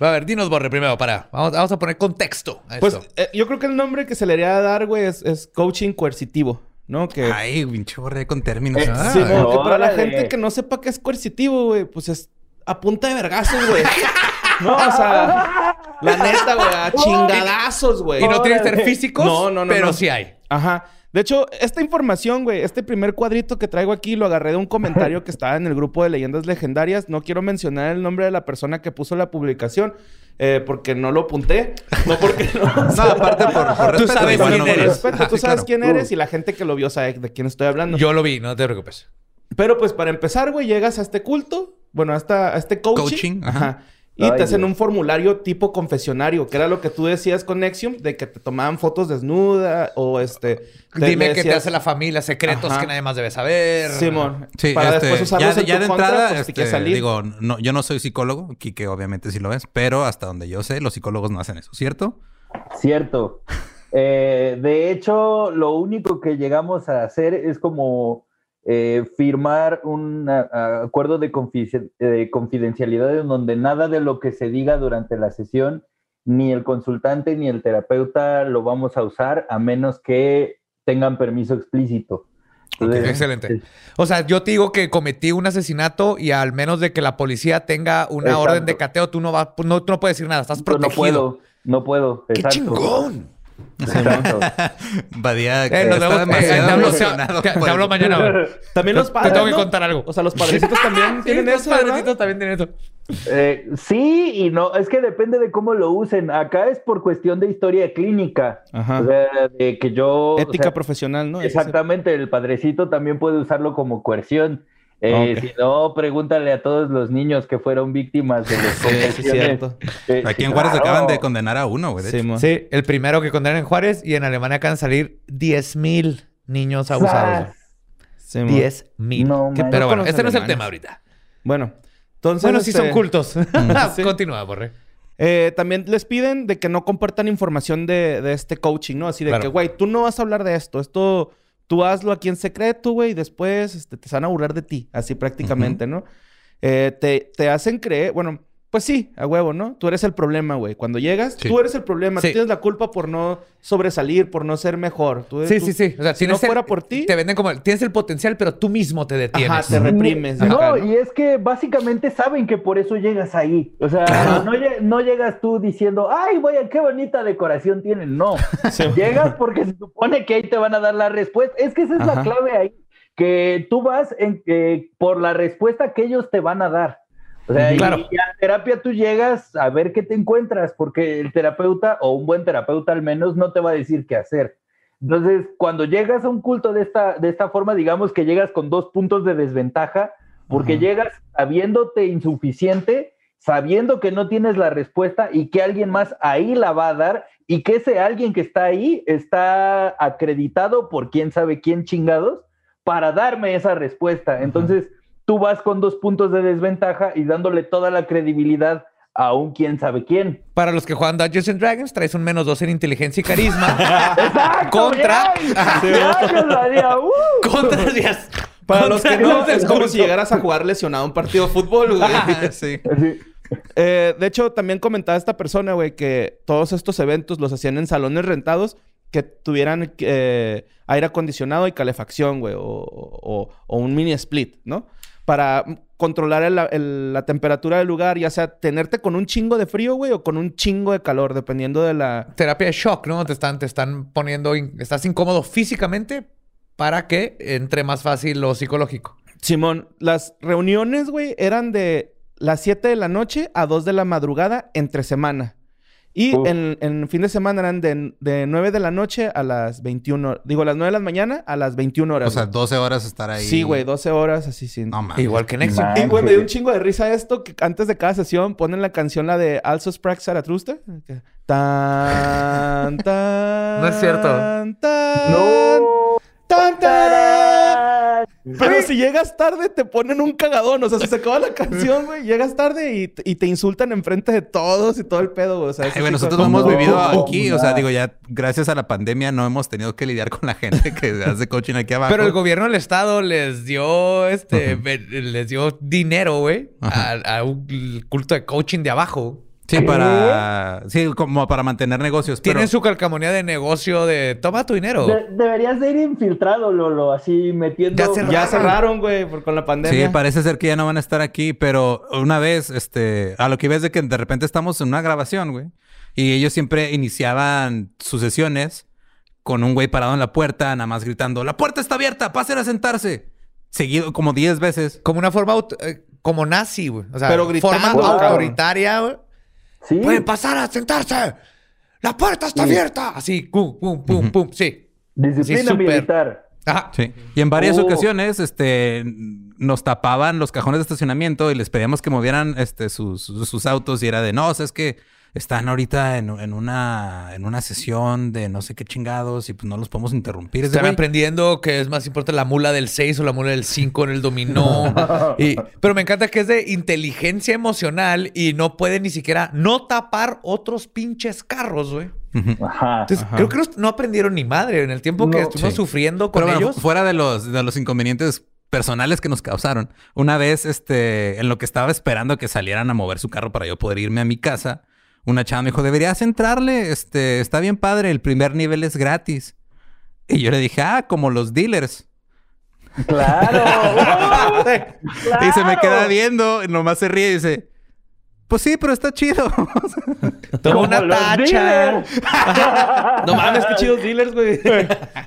Speaker 1: A ver, dinos, Borre, primero, para. Vamos, vamos a poner contexto a
Speaker 2: Pues
Speaker 1: esto.
Speaker 2: eh, yo creo que el nombre que se le haría dar, güey, es, es coaching coercitivo, ¿no? Que,
Speaker 3: Ay, pinche Borre con términos.
Speaker 5: Eh,
Speaker 3: Ah,
Speaker 2: Sí, que para la gente que no sepa qué es coercitivo, güey, pues es a punta de vergazos, güey. no, o sea, la neta, güey, a chingadazos, güey.
Speaker 1: y no tiene que ser físicos,
Speaker 2: No, no, no,
Speaker 1: pero
Speaker 2: no.
Speaker 1: sí hay.
Speaker 2: Ajá. De hecho, esta información, güey, este primer cuadrito que traigo aquí lo agarré de un comentario que estaba en el grupo de leyendas legendarias. No quiero mencionar el nombre de la persona que puso la publicación eh, porque no lo apunté. No porque no.
Speaker 3: No, aparte por, por
Speaker 1: Tú
Speaker 3: respeto,
Speaker 1: sabes
Speaker 3: igual
Speaker 1: quién
Speaker 3: no-
Speaker 1: eres.
Speaker 2: respeto, tú sabes
Speaker 3: claro.
Speaker 2: quién eres y la gente que lo vio sabe de quién estoy hablando.
Speaker 1: Yo lo vi, no te preocupes.
Speaker 2: Pero pues para empezar, güey, llegas a este culto, bueno, a, este coaching.
Speaker 3: Coaching,
Speaker 2: Ajá.
Speaker 3: ajá.
Speaker 2: Y
Speaker 5: Ay,
Speaker 2: te hacen
Speaker 5: Dios.
Speaker 2: un formulario tipo confesionario, que era lo que tú decías con Nexium, de que te tomaban fotos desnuda o este... te-
Speaker 1: Dime
Speaker 2: le
Speaker 1: qué te
Speaker 2: decías-
Speaker 1: hace la familia, secretos
Speaker 2: Ajá.
Speaker 1: que nadie más debe saber.
Speaker 2: Simón.
Speaker 3: Sí,
Speaker 2: para
Speaker 3: este,
Speaker 2: después usarlos
Speaker 3: ya,
Speaker 2: en
Speaker 3: ya
Speaker 2: tu
Speaker 3: de
Speaker 2: contra,
Speaker 3: entrada,
Speaker 2: pues, si
Speaker 3: este,
Speaker 2: quieres salir.
Speaker 3: digo, no, yo no soy psicólogo, Kike obviamente sí lo es, pero hasta donde yo sé, los psicólogos no hacen eso, ¿cierto?
Speaker 5: Cierto. Eh, de hecho, lo único que llegamos a hacer es como eh, firmar un a- a- acuerdo de, confi- de confidencialidad en donde nada de lo que se diga durante la sesión, ni el consultante ni el terapeuta lo vamos a usar a menos que tengan permiso explícito. Entonces,
Speaker 1: Excelente. O sea, yo te digo que cometí un asesinato y al menos de que la policía tenga una
Speaker 5: Exacto.
Speaker 1: orden de cateo, tú no vas, no, tú no puedes decir nada, estás
Speaker 5: no
Speaker 1: protegido.
Speaker 5: puedo, no puedo.
Speaker 1: ¡Qué
Speaker 5: exacto.
Speaker 1: chingón!
Speaker 3: Badía
Speaker 1: Eh, nos vemos, eh,
Speaker 3: demasiado
Speaker 1: te hablo, te- te
Speaker 3: por
Speaker 1: hablo mañana. güey.
Speaker 2: También los
Speaker 1: Te
Speaker 2: padres,
Speaker 1: tengo que contar algo.
Speaker 2: O sea, los padrecitos también tienen
Speaker 1: Sí, los
Speaker 2: eso, ¿verdad?
Speaker 1: padrecitos también tienen eso.
Speaker 5: Eh, sí y no, es que depende de cómo lo usen. Acá es por cuestión de historia clínica.
Speaker 2: Ajá.
Speaker 5: O sea, de que yo. o
Speaker 2: Ética
Speaker 5: sea,
Speaker 2: profesional, ¿no?
Speaker 5: Exactamente, el padrecito también puede usarlo como coerción. Eh. Si no, pregúntale a todos los niños que fueron víctimas de las
Speaker 2: Sí, sí,
Speaker 5: confesiones.
Speaker 2: cierto.
Speaker 5: Eh,
Speaker 3: Aquí en Juárez
Speaker 5: claro.
Speaker 3: acaban de condenar a uno, güey.
Speaker 2: Sí,
Speaker 1: el primero que condenan en Juárez y en Alemania acaban de salir 10.000 niños abusados.
Speaker 2: Sí, mo.
Speaker 1: 10.000.
Speaker 5: No.
Speaker 1: Pero
Speaker 2: No
Speaker 1: bueno, este no es el tema ahorita.
Speaker 2: Bueno, entonces...
Speaker 1: Bueno, sí
Speaker 2: este,
Speaker 1: son cultos.
Speaker 2: Sí.
Speaker 1: Continúa, Borre.
Speaker 2: Eh, también les piden de que no compartan información de, de este coaching, ¿no? Así de
Speaker 1: Claro.
Speaker 2: que, güey, tú no vas a hablar de esto. Esto, tú hazlo aquí en secreto, güey, y después este, te van a burlar de ti. Así prácticamente, ¿no? Eh, te, te hacen creer, bueno, pues sí, a huevo, ¿no? Tú eres el problema, güey. Cuando llegas,
Speaker 3: Sí.
Speaker 2: tú eres el problema.
Speaker 1: Sí.
Speaker 2: Tú tienes la culpa por no sobresalir, por no ser mejor. Tú-
Speaker 1: Sí,
Speaker 2: tú-
Speaker 1: sí, sí. O sea,
Speaker 2: si no
Speaker 1: el-
Speaker 2: fuera por ti...
Speaker 1: Te venden como... Tienes el potencial, pero tú mismo te detienes.
Speaker 2: Ajá, te reprimes.
Speaker 5: No,
Speaker 2: acá, ¿no?
Speaker 5: y es que básicamente saben que por eso llegas ahí. O sea, no, lle- no llegas tú diciendo, ay, vaya, qué bonita decoración tienen. No. Llegas porque se supone que ahí te van a dar la respuesta. Es que esa es
Speaker 2: Ajá.
Speaker 5: la clave ahí. Que tú vas en, eh, por la respuesta que ellos te van a dar. O sea, y-
Speaker 1: Claro.
Speaker 5: y, a terapia tú llegas a ver qué te encuentras, porque el terapeuta, o un buen terapeuta al menos, no te va a decir qué hacer. Entonces, cuando llegas a un culto de esta, de esta forma, digamos que llegas con dos puntos de desventaja, porque
Speaker 2: Ajá.
Speaker 5: llegas sabiéndote insuficiente, sabiendo que no tienes la respuesta y que alguien más ahí la va a dar y que ese alguien que está ahí está acreditado por quién sabe quién chingados para darme esa respuesta. Entonces, tú vas con dos puntos de desventaja y dándole toda la credibilidad a un quién sabe quién.
Speaker 1: Para los que juegan Dungeons and Dragons, traes un menos dos en inteligencia y carisma.
Speaker 5: ¡Exacto!
Speaker 1: Contra-
Speaker 5: haría, uh.
Speaker 1: Contra.
Speaker 2: Para los que no, es como si llegaras a jugar lesionado un partido de fútbol, güey.
Speaker 3: sí.
Speaker 5: Sí.
Speaker 2: Eh, de hecho, también comentaba esta persona, güey, que todos estos eventos los hacían en salones rentados que tuvieran eh, aire acondicionado y calefacción, güey, o, o- o un mini split, ¿no? Para controlar el- el- la temperatura del lugar, ya sea tenerte con un chingo de frío, güey, o con un chingo de calor, dependiendo de la...
Speaker 1: Terapia de shock, ¿no? Te están, te están poniendo, in- estás incómodo físicamente para que entre más fácil lo psicológico.
Speaker 2: Simón, las reuniones, güey, eran de las 7 de la noche a 2 de la madrugada entre semana. Y en, en fin de semana eran de, de 9 de la noche a las 21. Digo, las 9 de la mañana a las 21 horas.
Speaker 3: O sea,
Speaker 2: güey.
Speaker 3: 12 horas estar ahí.
Speaker 2: Sí, güey, 12 horas así sin.
Speaker 3: No.
Speaker 1: Igual que.
Speaker 5: Ma-
Speaker 2: Y, güey, me dio un chingo de risa esto que antes de cada sesión ponen la canción, la de Also Sprach Zarathustra. que- Tan, tan.
Speaker 1: No es cierto.
Speaker 2: Tan,
Speaker 5: No.
Speaker 2: tan, tan. Pero si llegas tarde, te ponen un cagadón. O sea, si se acaba la canción, güey, llegas tarde y, y te insultan enfrente de todos y todo el pedo, güey. O sea,
Speaker 3: Ay, nosotros no hemos vivido aquí. O sea, digo, ya gracias a la pandemia no hemos tenido que lidiar con la gente que hace coaching aquí abajo.
Speaker 1: Pero el gobierno del estado les dio este les dio dinero, güey, a, a un culto de coaching de abajo.
Speaker 3: Sí, para... Sí, como para mantener negocios. Pero...
Speaker 1: Tienen su calcamonía de negocio de toma tu dinero.
Speaker 5: De- deberías de ir infiltrado, Lolo, así metiendo.
Speaker 1: Ya cerraron.
Speaker 2: Ya cerraron, güey, por- con la pandemia.
Speaker 3: Sí, parece ser que ya no van a estar aquí, pero una vez, este, a lo que ves de que de repente estamos en una grabación, güey, y ellos siempre iniciaban sus sesiones con un güey parado en la puerta, nada más gritando, la puerta está abierta, pasen a sentarse. Seguido como 10 veces.
Speaker 1: Como una forma aut- eh, como nazi, güey. O sea,
Speaker 2: Pero gritando,
Speaker 1: forma autoritaria, güey.
Speaker 5: Sí.
Speaker 1: Pueden pasar a sentarse. La puerta está abierta. Así, pum, pum, pum, pum. Sí.
Speaker 5: Disciplina
Speaker 1: Sí,
Speaker 5: militar.
Speaker 1: Ajá.
Speaker 3: Sí. Y en varias
Speaker 5: Oh.
Speaker 3: ocasiones, este, nos tapaban los cajones de estacionamiento y les pedíamos que movieran, este, sus, sus, sus autos y era de, no, o sea, es que están ahorita en, en una, en una sesión de no sé qué chingados y pues no los podemos interrumpir.
Speaker 1: Están
Speaker 3: güey,
Speaker 1: aprendiendo que es más importante la mula del 6 o la mula del 5 en el dominó. Y- pero me encanta que es de inteligencia emocional y no puede ni siquiera no tapar otros pinches carros, güey.
Speaker 5: Ajá.
Speaker 1: Entonces, creo que no, no aprendieron ni madre en el tiempo que estuvimos
Speaker 3: Sí.
Speaker 1: sufriendo con
Speaker 3: Pero bueno,
Speaker 1: ellos.
Speaker 3: fuera de los, de los inconvenientes personales que nos causaron. Una vez, este, en lo que estaba esperando que salieran a mover su carro para yo poder irme a mi casa, una chava me dijo, deberías entrarle, este, está bien padre, el primer nivel es gratis. Y yo le dije, ah, como los dealers.
Speaker 5: Claro.
Speaker 3: Y se me queda viendo, nomás se ríe y dice, pues sí, pero está chido.
Speaker 1: Toma una tacha.
Speaker 2: No mames, qué chidos dealers, güey.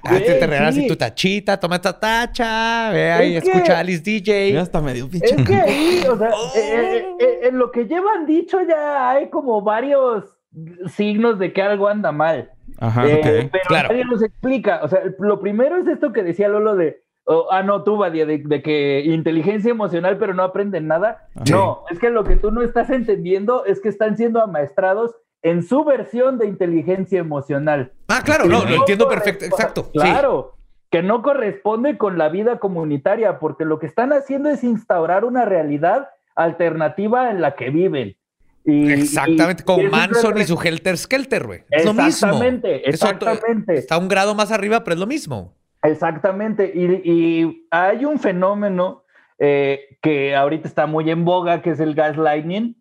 Speaker 1: Ah, te, te
Speaker 5: Güey,
Speaker 1: regalas
Speaker 5: sí.
Speaker 1: tu tachita, toma esta tacha, ve ahí,
Speaker 5: Es que-
Speaker 1: escucha a Alice DJ.
Speaker 2: Ya hasta me dio pinche.
Speaker 5: Es que ahí, o sea, eh, eh, eh, en lo que llevan dicho ya hay como varios signos de que algo anda mal.
Speaker 2: Ajá.
Speaker 5: Eh,
Speaker 3: ok.
Speaker 5: Pero
Speaker 1: Claro.
Speaker 5: nadie nos explica. O sea, lo primero es esto que decía Lolo de. Oh, ah, no, tú, Badia, de, de que inteligencia emocional, pero no aprenden nada.
Speaker 1: Sí.
Speaker 5: No, es que lo que tú no estás entendiendo es que están siendo amaestrados en su versión de inteligencia emocional.
Speaker 1: Ah, claro, no, lo entiendo perfecto, exacto. sí.
Speaker 5: Claro, que no corresponde con la vida comunitaria, porque lo que están haciendo es instaurar una realidad alternativa en la que viven. Y-
Speaker 1: Exactamente,
Speaker 5: y-
Speaker 1: con
Speaker 5: y
Speaker 1: Manson y su Helter Skelter, güey. Es lo mismo.
Speaker 5: Exactamente,
Speaker 1: otro-
Speaker 5: exactamente.
Speaker 1: está un grado más arriba, pero es lo mismo.
Speaker 5: Exactamente. Y, y hay un fenómeno eh, que ahorita está muy en boga, que es el gaslighting.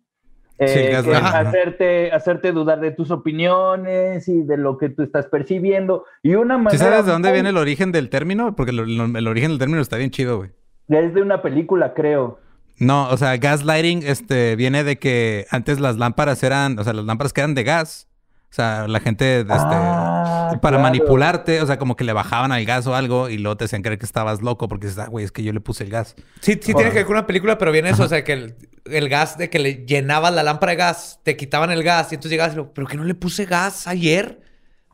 Speaker 5: eh,
Speaker 3: Sí,
Speaker 5: que es hacerte, hacerte dudar de tus opiniones y de lo que tú estás percibiendo. Y una manera.
Speaker 3: ¿Sí sabes de dónde viene el origen del término? Porque lo- lo- el origen del término está bien chido, güey.
Speaker 5: Es de una película, creo.
Speaker 3: No, o sea, gaslighting este, viene de que antes las lámparas eran, o sea, las lámparas que eran de gas. O sea, la gente, este,
Speaker 5: Ah,
Speaker 3: para
Speaker 5: claro.
Speaker 3: manipularte, o sea, como que le bajaban al gas o algo y luego te hacían creer que estabas loco porque dices, ah, güey, es que yo le puse el gas.
Speaker 1: Sí, sí tiene que ver con una película, pero viene eso, o sea, que el, el gas de que le llenabas la lámpara de gas, te quitaban el gas y entonces llegabas y lo, pero que no le puse gas ayer,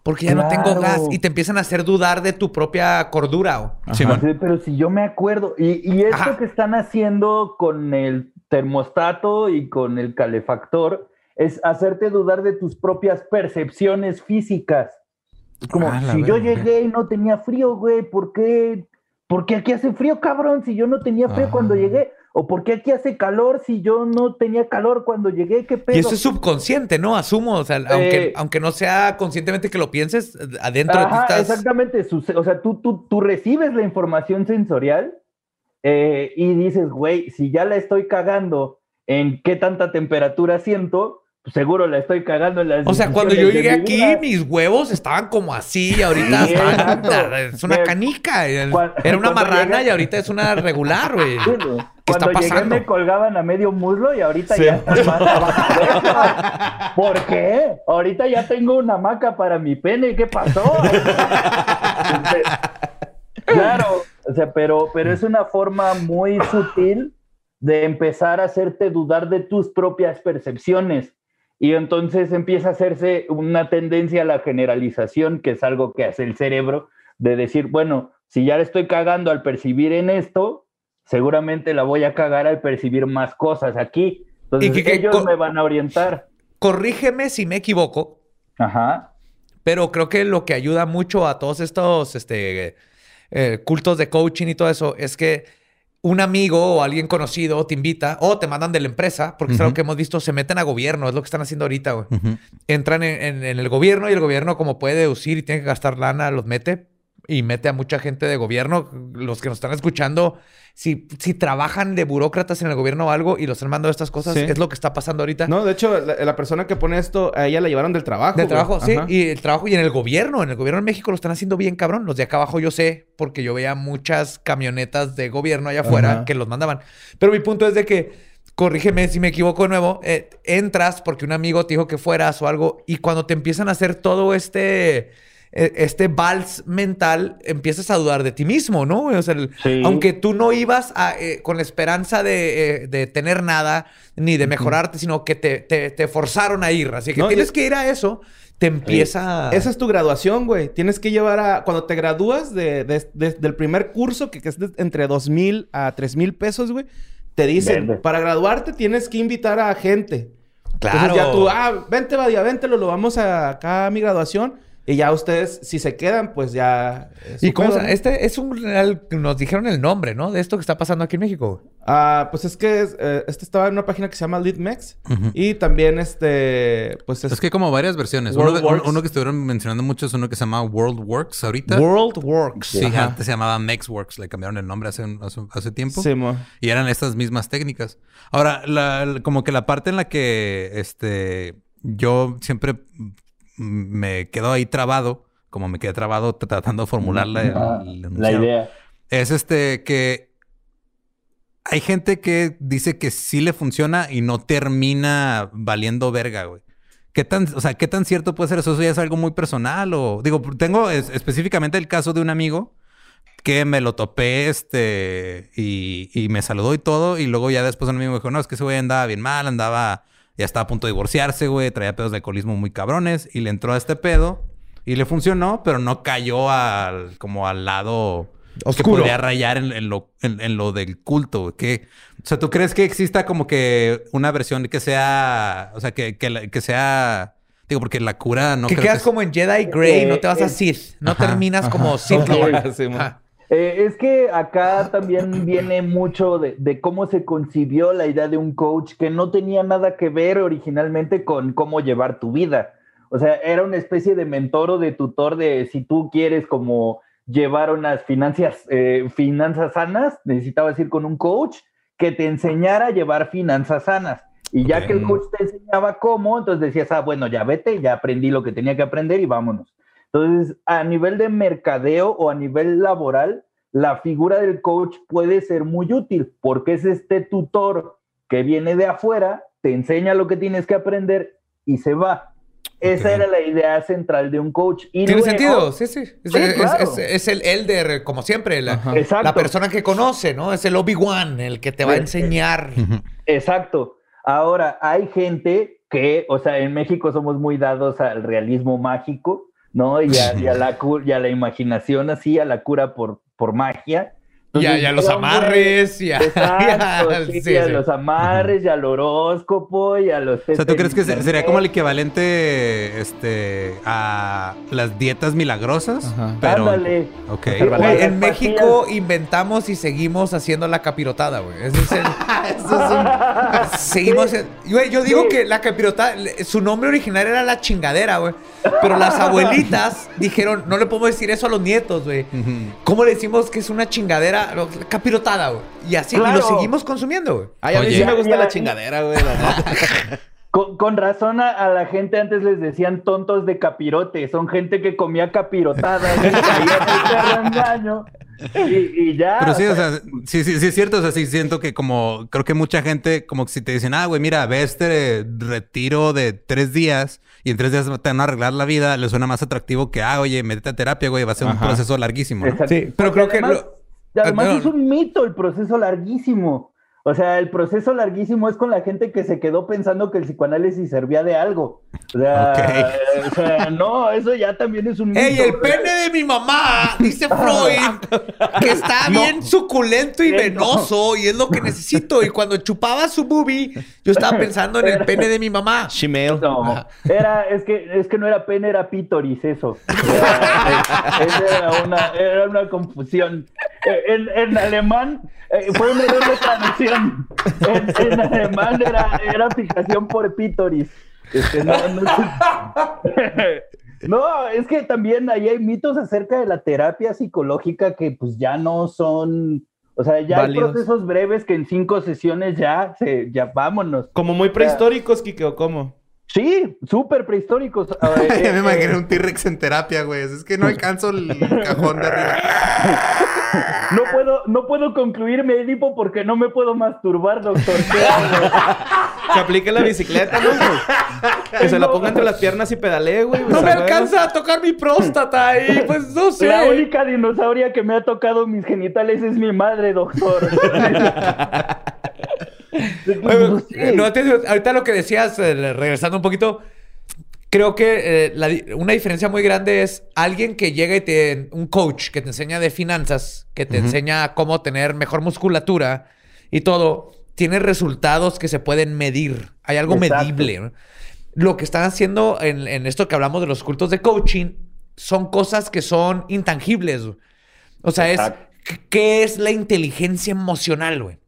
Speaker 1: porque ya no tengo gas y te empiezan a hacer dudar de tu propia cordura. o-.
Speaker 5: Sí, pero si yo me acuerdo, y, y esto
Speaker 1: Ajá.
Speaker 5: que están haciendo con el termostato y con el calefactor es hacerte dudar de tus propias percepciones físicas. Como,
Speaker 3: Ah,
Speaker 5: si yo llegué y no tenía frío, güey, ¿por qué? ¿Por qué aquí hace frío, cabrón? Si yo no tenía frío
Speaker 3: Ah.
Speaker 5: cuando llegué. ¿O por qué aquí hace calor si yo no tenía calor cuando llegué? ¿Qué pedo?
Speaker 1: Y eso es subconsciente, ¿no? Asumo, o sea, aunque,
Speaker 5: Eh,
Speaker 1: aunque no sea conscientemente que lo pienses, adentro de ti
Speaker 5: Ajá,
Speaker 1: estás...
Speaker 5: exactamente. O sea, tú, tú, tú recibes la información sensorial eh, y dices, güey, si ya la estoy cagando en qué tanta temperatura siento, seguro la estoy cagando en las
Speaker 1: O sea, cuando yo llegué aquí,
Speaker 5: vida.
Speaker 1: mis huevos estaban como así, y ahorita
Speaker 5: Sí,
Speaker 1: están- es una canica. Era una marrana
Speaker 5: llegué-
Speaker 1: y ahorita es una regular, güey.
Speaker 5: Sí, güey.
Speaker 1: ¿Qué está
Speaker 5: Cuando llegué me colgaban a medio muslo y ahorita
Speaker 2: Sí.
Speaker 5: ya están más abajo. de eso. ¿Por qué? Ahorita ya tengo una hamaca para mi pene. ¿Qué pasó? claro, o sea, pero, pero es una forma muy sutil de empezar a hacerte dudar de tus propias percepciones. Y entonces empieza a hacerse una tendencia a la generalización, que es algo que hace el cerebro, de decir, bueno, si ya le estoy cagando al percibir en esto, seguramente la voy a cagar al percibir más cosas aquí. Entonces
Speaker 1: Y que-
Speaker 5: ellos me van a orientar.
Speaker 1: Corrígeme si me equivoco,
Speaker 5: Ajá.
Speaker 1: pero creo que lo que ayuda mucho a todos estos este, eh, cultos de coaching y todo eso es que un amigo o alguien conocido te invita o te mandan de la empresa, porque es algo que hemos visto, se meten a gobierno, es lo que están haciendo ahorita, güey. Entran en, en- en el gobierno y el gobierno como puede deducir y tiene que gastar lana, los mete y mete a mucha gente de gobierno. Los que nos están escuchando, si, si trabajan de burócratas en el gobierno o algo y los están mandando estas cosas,
Speaker 2: Sí.
Speaker 1: es lo que está pasando ahorita.
Speaker 2: No, de hecho, la, la persona que pone esto, a ella la llevaron del trabajo.
Speaker 1: De
Speaker 2: güey.
Speaker 1: trabajo, sí. Y el trabajo y en el gobierno. En el gobierno en México lo están haciendo bien cabrón. Los de acá abajo yo sé, porque yo veía muchas camionetas de gobierno allá afuera
Speaker 2: Ajá.
Speaker 1: que los mandaban. Pero mi punto es de que, corrígeme si me equivoco de nuevo, eh, entras porque un amigo te dijo que fueras o algo, y cuando te empiezan a hacer todo este. Eh, Este vals mental, empiezas a dudar de ti mismo, ¿no? O sea, el-
Speaker 5: Sí.
Speaker 1: aunque tú no ibas a, eh, con la esperanza de, eh, de tener nada ni de mejorarte, sino que te, te- te forzaron a ir. Así que
Speaker 2: No, y-
Speaker 1: tienes que ir a eso, te empieza.
Speaker 2: Esa es tu graduación, güey. Tienes que llevar a... Cuando te gradúas de, de- de- del primer curso, que, que es de- entre dos mil a tres mil pesos, güey, te dicen,
Speaker 5: Verde.
Speaker 2: para graduarte tienes que invitar a gente.
Speaker 1: Claro.
Speaker 2: Entonces ya tú, ah, vente, Badia, vente, lo, lo vamos a, acá a mi graduación. Y ya ustedes, si se quedan, pues ya... es
Speaker 1: ¿Y cómo. Este es un real. Nos dijeron el nombre, ¿no? De esto que está pasando aquí en México.
Speaker 2: Ah, pues es que es, eh, este estaba en una página que se llama LeadMex.
Speaker 3: Ujú.
Speaker 2: Y también este, pues es...
Speaker 3: Es que hay como varias versiones. Uno,
Speaker 2: WorldWorks.
Speaker 3: que estuvieron mencionando mucho es uno que se llama WorldWorks ahorita.
Speaker 1: World Works.
Speaker 3: Sí,
Speaker 2: Ajá.
Speaker 3: antes se llamaba MexWorks. Le cambiaron el nombre hace, hace, hace tiempo.
Speaker 2: Sí, mo.
Speaker 3: Y eran estas mismas técnicas. Ahora, la- la- como que la parte en la que este, yo siempre me quedo ahí trabado, como me quedé trabado tratando de formular la,
Speaker 5: Ah, la idea.
Speaker 3: es este que hay gente que dice que sí le funciona y no termina valiendo verga, güey. ¿Qué tan, o sea, qué tan cierto puede ser eso? ¿Eso ya es algo muy personal? O digo, tengo es- específicamente el caso de un amigo que me lo topé, este, y, y me saludó y todo, y luego ya después un amigo me dijo, no, es que ese güey andaba bien mal, andaba, ya estaba a punto de divorciarse, güey, traía pedos de alcoholismo muy cabrones, y le entró a este pedo, y le funcionó, pero no cayó al, como al lado que
Speaker 1: Oscuro.
Speaker 3: podría rayar en, en lo, en, en lo del culto, güey. Que, o sea, ¿tú crees que exista como que una versión que sea, o sea, que, que, que sea, digo, porque la cura no
Speaker 1: que
Speaker 3: creo
Speaker 1: quedas
Speaker 3: es-
Speaker 1: como en Jedi Grey, no te vas a
Speaker 5: eh,
Speaker 1: Sith. No
Speaker 3: ajá,
Speaker 1: terminas como Sith. Lord.
Speaker 2: Sí.
Speaker 1: Ajá.
Speaker 5: Eh, es que acá también viene mucho de, de cómo se concibió la idea de un coach que no tenía nada que ver originalmente con cómo llevar tu vida. O sea, era una especie de mentor o de tutor de si tú quieres como llevar unas finanzas, eh, finanzas sanas, necesitabas ir con un coach que te enseñara a llevar finanzas sanas. Y ya que el coach te enseñaba cómo, entonces decías, ah, bueno, ya vete, ya aprendí lo que tenía que aprender y vámonos. Entonces, a nivel de mercadeo o a nivel laboral, la figura del coach puede ser muy útil porque es este tutor que viene de afuera, te enseña lo que tienes que aprender y se va. Esa era la idea central de un coach. Y
Speaker 1: Tiene
Speaker 5: luego-
Speaker 1: sentido, sí, sí. Es,
Speaker 5: Sí,
Speaker 1: es-
Speaker 5: claro.
Speaker 1: es- es el elder, como siempre, la,
Speaker 2: Ajá.
Speaker 5: Exacto.
Speaker 1: la persona que conoce, ¿no? Es el Obi-Wan, el que te va a enseñar.
Speaker 5: Exacto. Ahora, hay gente que, o sea, en México somos muy dados al realismo mágico, ¿no? Y a, y a la, y a la imaginación así, a la cura por, por magia.
Speaker 1: Y a, y a los amarres, y a,
Speaker 5: Exacto,
Speaker 1: y a-
Speaker 5: sí,
Speaker 1: sí,
Speaker 5: a
Speaker 1: sí.
Speaker 5: los amarres, y al horóscopo, y a los...
Speaker 3: O sea, ¿tú crees que se- sería como el equivalente este, a las dietas milagrosas?
Speaker 2: Ajá.
Speaker 3: Pero.
Speaker 5: Ándale.
Speaker 3: Ok.
Speaker 5: Pero-
Speaker 1: Güey,
Speaker 5: Las
Speaker 1: en México inventamos y seguimos haciendo la capirotada, güey. Es el- Seguimos. Güey, yo digo
Speaker 5: Sí.
Speaker 1: que la capirotada, su nombre original era la chingadera, güey. Pero las abuelitas dijeron, no le podemos decir eso a los nietos, güey. ¿Cómo le decimos que es una chingadera? Capirotada, güey. Y así, y lo seguimos consumiendo, güey.
Speaker 2: Ay, a mí
Speaker 3: Oye.
Speaker 2: sí me gusta
Speaker 5: Ya,
Speaker 2: la
Speaker 5: ya.
Speaker 2: chingadera, güey.
Speaker 5: Con, con razón a, a la gente antes les decían tontos de capirote. Son gente que comía capirotada y caía Y, y ya.
Speaker 3: Pero sí, o sea, sí, sí, sí es cierto. O sea, sí siento que como creo que mucha gente, como que si te dicen, ah, güey, mira, ve este retiro de tres días y en tres días te van a arreglar la vida, le suena más atractivo que, ah, oye, métete a terapia, güey, va a ser un proceso larguísimo. ¿no?
Speaker 5: Exacto.
Speaker 1: Sí, pero
Speaker 5: Porque
Speaker 1: creo que
Speaker 5: además,
Speaker 1: lo-
Speaker 5: además
Speaker 1: Ah, no.
Speaker 5: es un mito el proceso larguísimo. O sea, el proceso larguísimo es con la gente que se quedó pensando que el psicoanálisis servía de algo. O sea, o sea, no, eso ya también es un mito.
Speaker 1: ¡Ey, el pene de mi mamá! Dice Freud que está
Speaker 5: No.
Speaker 1: bien suculento y venoso y es lo que necesito. Y cuando chupaba su boobie, yo estaba pensando en el pene de mi mamá.
Speaker 2: Shemale.
Speaker 5: No, era, es que, es que no era pene, era pítoris eso. Era, es- era, una, era una confusión. Eh, En, en alemán eh, fue un error de traducción. En, en alemán era, era fijación por pítoris. Este, no, no, no, es que también ahí hay mitos acerca de la terapia psicológica que pues ya no son... O sea, ya
Speaker 2: Válidos.
Speaker 5: hay procesos breves que en cinco sesiones ya, se, ya vámonos.
Speaker 2: Como muy prehistóricos, Kike, ¿o cómo?
Speaker 5: Sí, súper prehistóricos. A ver, eh,
Speaker 3: me imaginé
Speaker 5: eh,
Speaker 3: un T-Rex en terapia, güey. Es que no alcanzo el cajón de arriba.
Speaker 5: no puedo, no puedo concluir mi Edipo porque no me puedo masturbar, doctor. ¿Qué hago?
Speaker 2: Que aplique la bicicleta, ¿no? güey? Que se la ponga entre las piernas y pedalee, güey.
Speaker 1: No
Speaker 2: pues,
Speaker 1: me alcanza a tocar mi próstata y pues no sé.
Speaker 5: La única dinosauria que me ha tocado mis genitales es mi madre, doctor.
Speaker 1: No, ahorita lo que decías, eh, regresando un poquito, creo que eh, la una diferencia muy grande es alguien que llega y te, un coach que te enseña de finanzas, que te enseña cómo tener mejor musculatura y todo, tiene resultados que se pueden medir. Hay algo
Speaker 5: Exacto.
Speaker 1: medible. ¿no? Lo que están haciendo en, en esto que hablamos de los cultos de coaching son cosas que son intangibles. O sea, es. ¿qué es la inteligencia emocional, güey?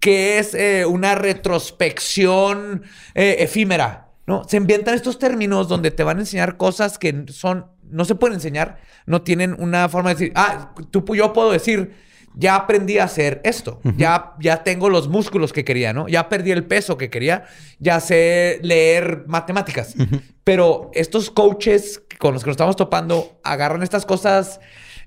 Speaker 1: ¿Qué es eh, una retrospección eh, efímera? ¿No? Se inventan estos términos donde te van a enseñar cosas que son, no se pueden enseñar, no tienen una forma de decir, ah, tú, yo puedo decir, ya aprendí a hacer esto, ya, ya tengo los músculos que quería, ¿no? Ya perdí el peso que quería, ya sé leer matemáticas. Pero estos coaches con los que nos estamos topando agarran estas cosas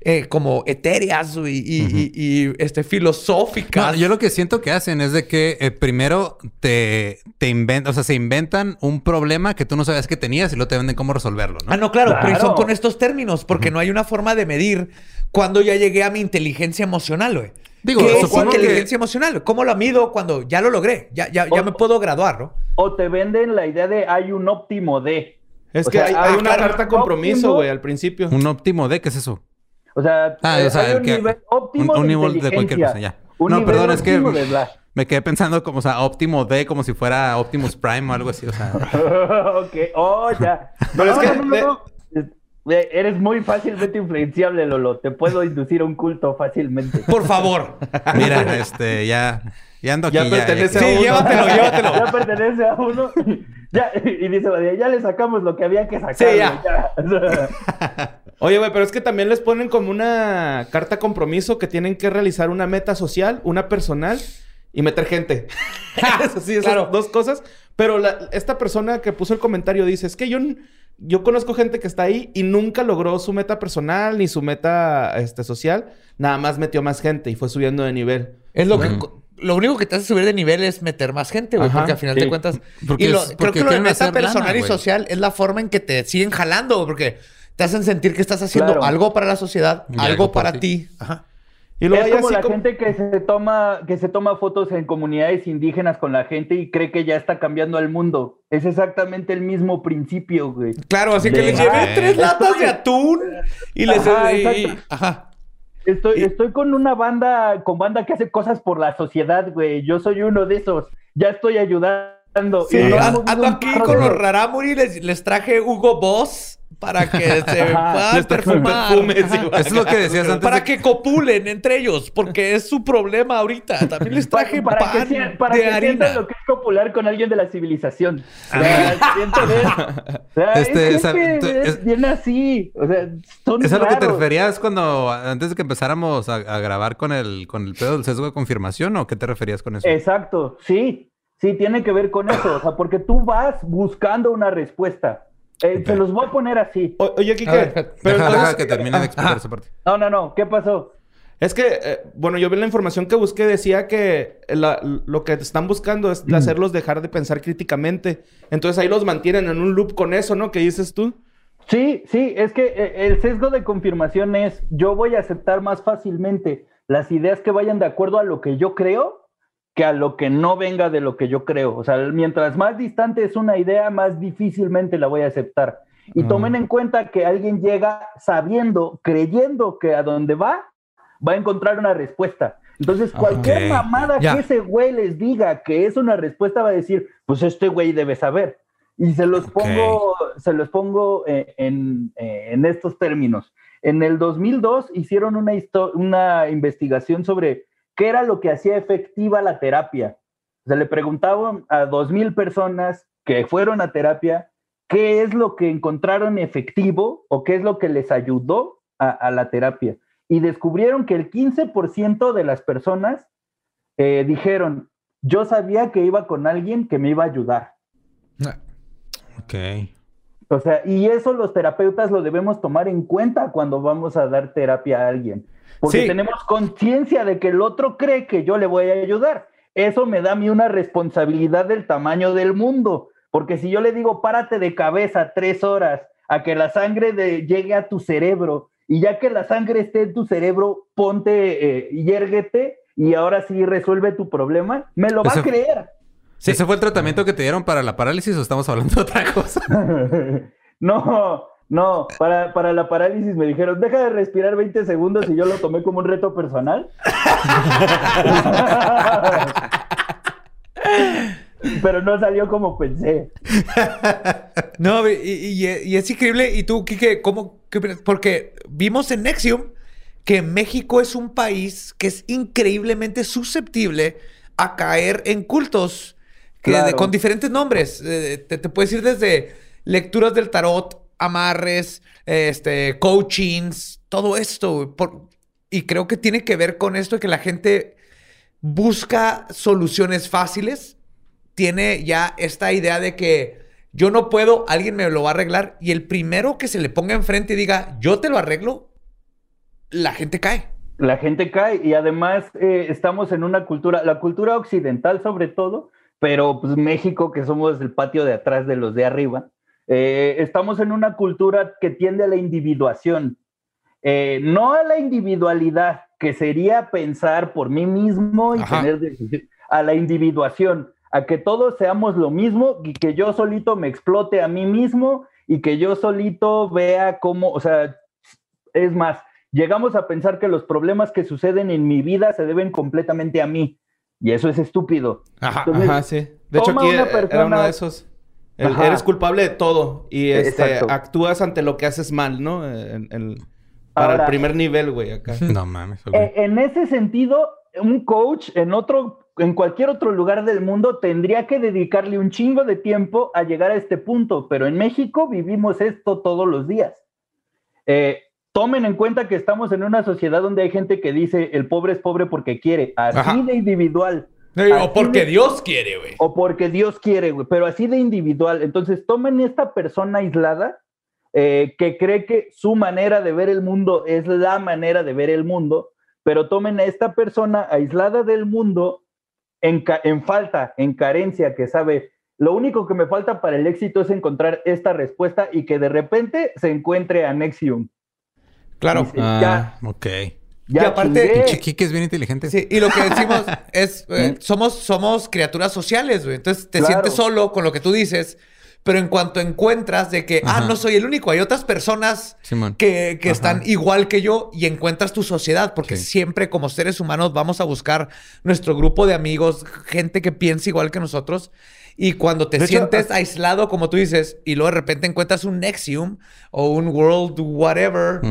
Speaker 1: eh, como etéreas y, y- y- y, este, filosóficas.
Speaker 3: No, yo lo que siento que hacen es de que eh, primero te, te inventan, o sea, se inventan un problema que tú no sabías que tenías y luego te venden cómo resolverlo, ¿no?
Speaker 1: Ah, no, claro, pero son con estos términos, porque no hay una forma de medir cuando ya llegué a mi inteligencia emocional, güey.
Speaker 3: Digo,
Speaker 1: ¿Qué es
Speaker 3: que-
Speaker 1: inteligencia emocional? ¿Cómo lo mido cuando ya lo logré? Ya, ya, ya
Speaker 5: O-
Speaker 1: me puedo graduar, ¿no?
Speaker 5: O te venden la idea de hay un óptimo de.
Speaker 2: Es
Speaker 5: O
Speaker 2: que
Speaker 5: sea,
Speaker 2: hay, hay una carta compromiso, güey, al principio.
Speaker 3: Un óptimo de, ¿qué es eso?
Speaker 5: O sea,
Speaker 3: Ah,
Speaker 5: eh,
Speaker 3: o sea,
Speaker 5: hay un
Speaker 3: que-
Speaker 5: nivel óptimo
Speaker 3: un- un
Speaker 5: de
Speaker 3: nivel de cualquier cosa, ya.
Speaker 5: Un
Speaker 3: No,
Speaker 5: nivel
Speaker 3: perdón, es que-. Me quedé pensando como, o sea, óptimo de, como si fuera Optimus Prime o algo así, o sea.
Speaker 5: ok, oh, ya.
Speaker 2: Pero
Speaker 5: No,
Speaker 2: es que
Speaker 5: no, no,
Speaker 2: de-
Speaker 5: no. Eres muy fácilmente influenciable, Lolo. Te puedo inducir a un culto fácilmente.
Speaker 1: Por favor.
Speaker 3: Mira, este, ya, ya ando aquí.
Speaker 2: Ya pertenece
Speaker 1: Sí,
Speaker 2: a uno.
Speaker 1: llévatelo, llévatelo.
Speaker 5: Ya pertenece a uno. Ya, y dice, ya le sacamos lo que había que sacar.
Speaker 1: Sí, ya.
Speaker 5: ya.
Speaker 2: Oye, güey, pero es que también les ponen como una carta compromiso que tienen que realizar una meta social, una personal y meter gente. Eso sí, esas
Speaker 1: Claro.
Speaker 2: dos cosas. Pero la- esta persona que puso el comentario dice, es que yo, conozco gente que está ahí y nunca logró su meta personal ni su meta este, social. Nada más metió más gente y fue subiendo de nivel.
Speaker 1: Es lo que... Lo único que te hace subir de nivel es meter más gente, güey, porque al final
Speaker 5: sí.
Speaker 1: de cuentas...
Speaker 3: Porque
Speaker 1: y lo-
Speaker 3: es-
Speaker 1: creo que lo de meta
Speaker 3: lana,
Speaker 1: personal y social es la forma en que te siguen jalando, güey, porque te hacen sentir que estás haciendo
Speaker 5: Claro.
Speaker 1: algo para la sociedad, algo, para
Speaker 3: ti.
Speaker 1: ti. Ajá.
Speaker 2: Y luego
Speaker 5: es
Speaker 2: hay
Speaker 5: como
Speaker 2: así
Speaker 5: la
Speaker 2: como-
Speaker 5: gente que se toma que se toma fotos en comunidades indígenas con la gente y cree que ya está cambiando al mundo. Es exactamente el mismo principio, güey.
Speaker 1: Claro, así que les llevé tres
Speaker 5: estoy-
Speaker 1: latas de atún y les... Y- ajá.
Speaker 5: Estoy, estoy con una banda, con banda que hace cosas por la sociedad, güey. Yo soy uno de esos. Ya estoy ayudando.
Speaker 1: Sí,
Speaker 5: Y
Speaker 1: ando aquí con los Raramuri, les, les traje Hugo Boss para que se puedan perfumar.
Speaker 3: es lo que decías antes.
Speaker 1: Para
Speaker 3: de-
Speaker 1: que copulen entre ellos, porque es su problema ahorita. También les traje
Speaker 5: para, para
Speaker 1: pan
Speaker 5: que, sea- para
Speaker 1: de
Speaker 5: que sientan
Speaker 1: harina.
Speaker 5: lo que es popular con alguien de la civilización. O sea, siento de- o sea,
Speaker 3: Este,
Speaker 5: es
Speaker 3: tú-
Speaker 5: es-
Speaker 3: es-
Speaker 5: viene así. O sea, son
Speaker 3: ¿Es a lo que te referías cuando antes de que empezáramos a, a grabar con el con el pedo del sesgo de confirmación o qué te referías con eso?
Speaker 5: Exacto, sí, sí, tiene que ver con eso, o sea, porque tú vas buscando una respuesta. Eh, Se los voy a poner así.
Speaker 2: O- oye, Kike,
Speaker 1: ver,
Speaker 2: pero
Speaker 3: deja,
Speaker 2: entonces-
Speaker 3: deja que termine de explicar esa parte.
Speaker 5: No, no, no, ¿qué pasó?
Speaker 2: Es que, eh, bueno, yo vi la información que busqué, decía que la- lo que están buscando es hacerlos dejar de pensar críticamente. Entonces ahí los mantienen en un loop con eso, ¿no? ¿Qué dices tú?
Speaker 5: Sí, sí, es que eh, el sesgo de confirmación es yo voy a aceptar más fácilmente las ideas que vayan de acuerdo a lo que yo creo que a lo que no venga de lo que yo creo. O sea, mientras más distante es una idea, más difícilmente la voy a aceptar. Y
Speaker 2: Ah.
Speaker 5: tomen en cuenta que alguien llega sabiendo, creyendo que a donde va, va a encontrar una respuesta. Entonces, cualquier
Speaker 3: Ok,
Speaker 5: mamada que ese güey les diga que es una respuesta, va a decir, pues este güey debe saber. Y se los pongo, se los pongo eh, en, eh, en estos términos. En el 2002 hicieron una, una investigación sobre qué era lo que hacía efectiva la terapia. Se le preguntaban a 2.000 personas que fueron a terapia qué es lo que encontraron efectivo o qué es lo que les ayudó a, a la terapia. Y descubrieron que el 15% de las personas eh, dijeron, yo sabía que iba con alguien que me iba a ayudar.
Speaker 3: Ok.
Speaker 5: O sea, y eso los terapeutas lo debemos tomar en cuenta cuando vamos a dar terapia a alguien. Porque
Speaker 1: Sí.
Speaker 5: tenemos conciencia de que el otro cree que yo le voy a ayudar. Eso me da a mí una responsabilidad del tamaño del mundo. Porque si yo le digo, párate de cabeza tres horas a que la sangre de- llegue a tu cerebro, y ya que la sangre esté en tu cerebro, ponte, eh, yérguete, y ahora sí resuelve tu problema, me lo va a creer.
Speaker 3: ¿Ese fue el tratamiento que te dieron para la parálisis o estamos hablando de otra cosa?
Speaker 5: no, no, para, para la parálisis me dijeron, deja de respirar 20 segundos y yo lo tomé como un reto personal. Pero no salió como pensé.
Speaker 1: No, y, y- y es increíble. ¿Y tú, Kike, cómo? qué? Porque vimos en Nexium que México es un país que es increíblemente susceptible a caer en cultos que
Speaker 5: Claro.
Speaker 1: de- con diferentes nombres. Eh, te, te puedes ir desde lecturas del tarot, amarres, este, coachings, todo esto. por- y creo que tiene que ver con esto de que la gente busca soluciones fáciles. Tiene ya esta idea de que yo no puedo, alguien me lo va a arreglar. Y el primero que se le ponga enfrente y diga, yo te lo arreglo, la gente cae.
Speaker 5: La gente cae y además eh, estamos en una cultura, la cultura occidental sobre todo, pero pues México, que somos el patio de atrás de los de arriba, eh, estamos en una cultura que tiende a la individuación, Eh, no a la individualidad, que sería pensar por mí mismo y
Speaker 1: Ajá.
Speaker 5: tener a la individuación, a que todos seamos lo mismo y que yo solito me explote a mí mismo y que yo solito vea cómo, o sea, es más, llegamos a pensar que los problemas que suceden en mi vida se deben completamente a mí. Y eso es estúpido.
Speaker 1: Ajá.
Speaker 5: Entonces,
Speaker 2: Ajá, sí. De hecho, aquí
Speaker 5: una
Speaker 2: era uno de esos. El- eres culpable de todo. Y este, actúas ante lo que haces mal, ¿no? En- en- para
Speaker 5: Ahora-
Speaker 2: el primer nivel, güey, acá.
Speaker 3: No mames.
Speaker 5: Eh, en ese sentido, un coach en otro, en cualquier otro lugar del mundo tendría que dedicarle un chingo de tiempo a llegar a este punto, pero en México vivimos esto todos los días. Eh, tomen en cuenta que estamos en una sociedad donde hay gente que dice el pobre es pobre porque quiere, así
Speaker 1: Ajá.
Speaker 5: de individual. Así
Speaker 1: O porque
Speaker 5: de-
Speaker 1: Dios quiere, güey.
Speaker 5: o porque Dios quiere, güey, pero así de individual. Entonces, tomen esta persona aislada eh, que cree que su manera de ver el mundo es la manera de ver el mundo, pero tomen a esta persona aislada del mundo en, en falta, en carencia, que sabe, lo único que me falta para el éxito es encontrar esta respuesta y que de repente se encuentre a Nexium.
Speaker 1: Claro.
Speaker 5: Dice, ya,
Speaker 3: Ok.
Speaker 5: ya
Speaker 1: Y aparte.
Speaker 3: Chiquique es bien inteligente.
Speaker 1: Sí, y lo que decimos es, eh, somos, somos criaturas sociales, güey. Entonces te
Speaker 5: Claro.
Speaker 1: sientes solo con lo que tú dices, Pero en cuanto encuentras de que, ah, no soy el único, hay otras personas
Speaker 3: Simón.
Speaker 1: que, que están igual que yo y encuentras tu sociedad, porque
Speaker 3: Sí.
Speaker 1: siempre como seres humanos vamos a buscar nuestro grupo de amigos, gente que piensa igual que nosotros. Y cuando te
Speaker 2: De hecho,
Speaker 1: sientes aislado, como tú dices, y luego de repente encuentras un Nexium o un World whatever,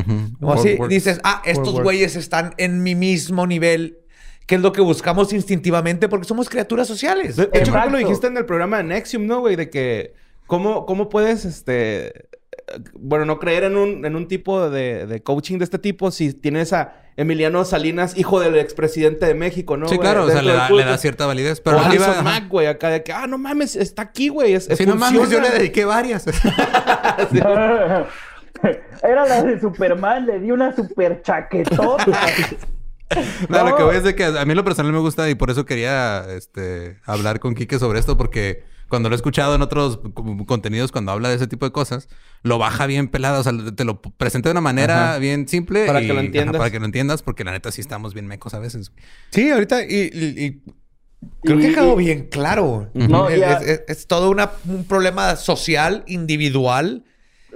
Speaker 1: o así,
Speaker 2: World
Speaker 1: dices, ah, estos
Speaker 2: World
Speaker 1: güeyes están en mi mismo nivel, que es lo que buscamos instintivamente porque somos criaturas sociales.
Speaker 2: De, de hecho, creo que lo dijiste en el programa de Nexium, ¿no, güey? De que cómo, cómo puedes, este... Bueno, no creer en un, en un tipo de, de coaching de este tipo si tienes a Emiliano Salinas, hijo del expresidente de México, ¿no?
Speaker 3: Sí,
Speaker 2: güey?
Speaker 3: claro, o sea, le da, le da cierta validez.
Speaker 2: Pero Alison
Speaker 3: arriba...
Speaker 2: Mack, güey, acá de que, ah, no mames, está aquí, güey. Es,
Speaker 3: Si no mames, yo le dediqué varias.
Speaker 5: Era la de Superman, le di una super chaquetota.
Speaker 3: No, lo que
Speaker 5: No.
Speaker 3: voy es de que a mí lo personal me gusta y por eso quería este, hablar con Quique sobre esto, porque cuando lo he escuchado en otros contenidos, cuando habla de ese tipo de cosas, lo baja bien pelado, o sea, te lo presenta de una manera
Speaker 2: Ajá.
Speaker 3: bien simple.
Speaker 2: Para
Speaker 3: y-
Speaker 2: que lo entiendas.
Speaker 3: ajá, para que lo entiendas, porque la neta sí estamos bien mecos a veces.
Speaker 1: Sí, ahorita y, y- y creo que
Speaker 5: Y-
Speaker 1: ha quedado
Speaker 5: y-
Speaker 1: bien claro.
Speaker 5: No,
Speaker 1: es,
Speaker 5: ya-
Speaker 1: es- es- es todo una- un problema social, individual.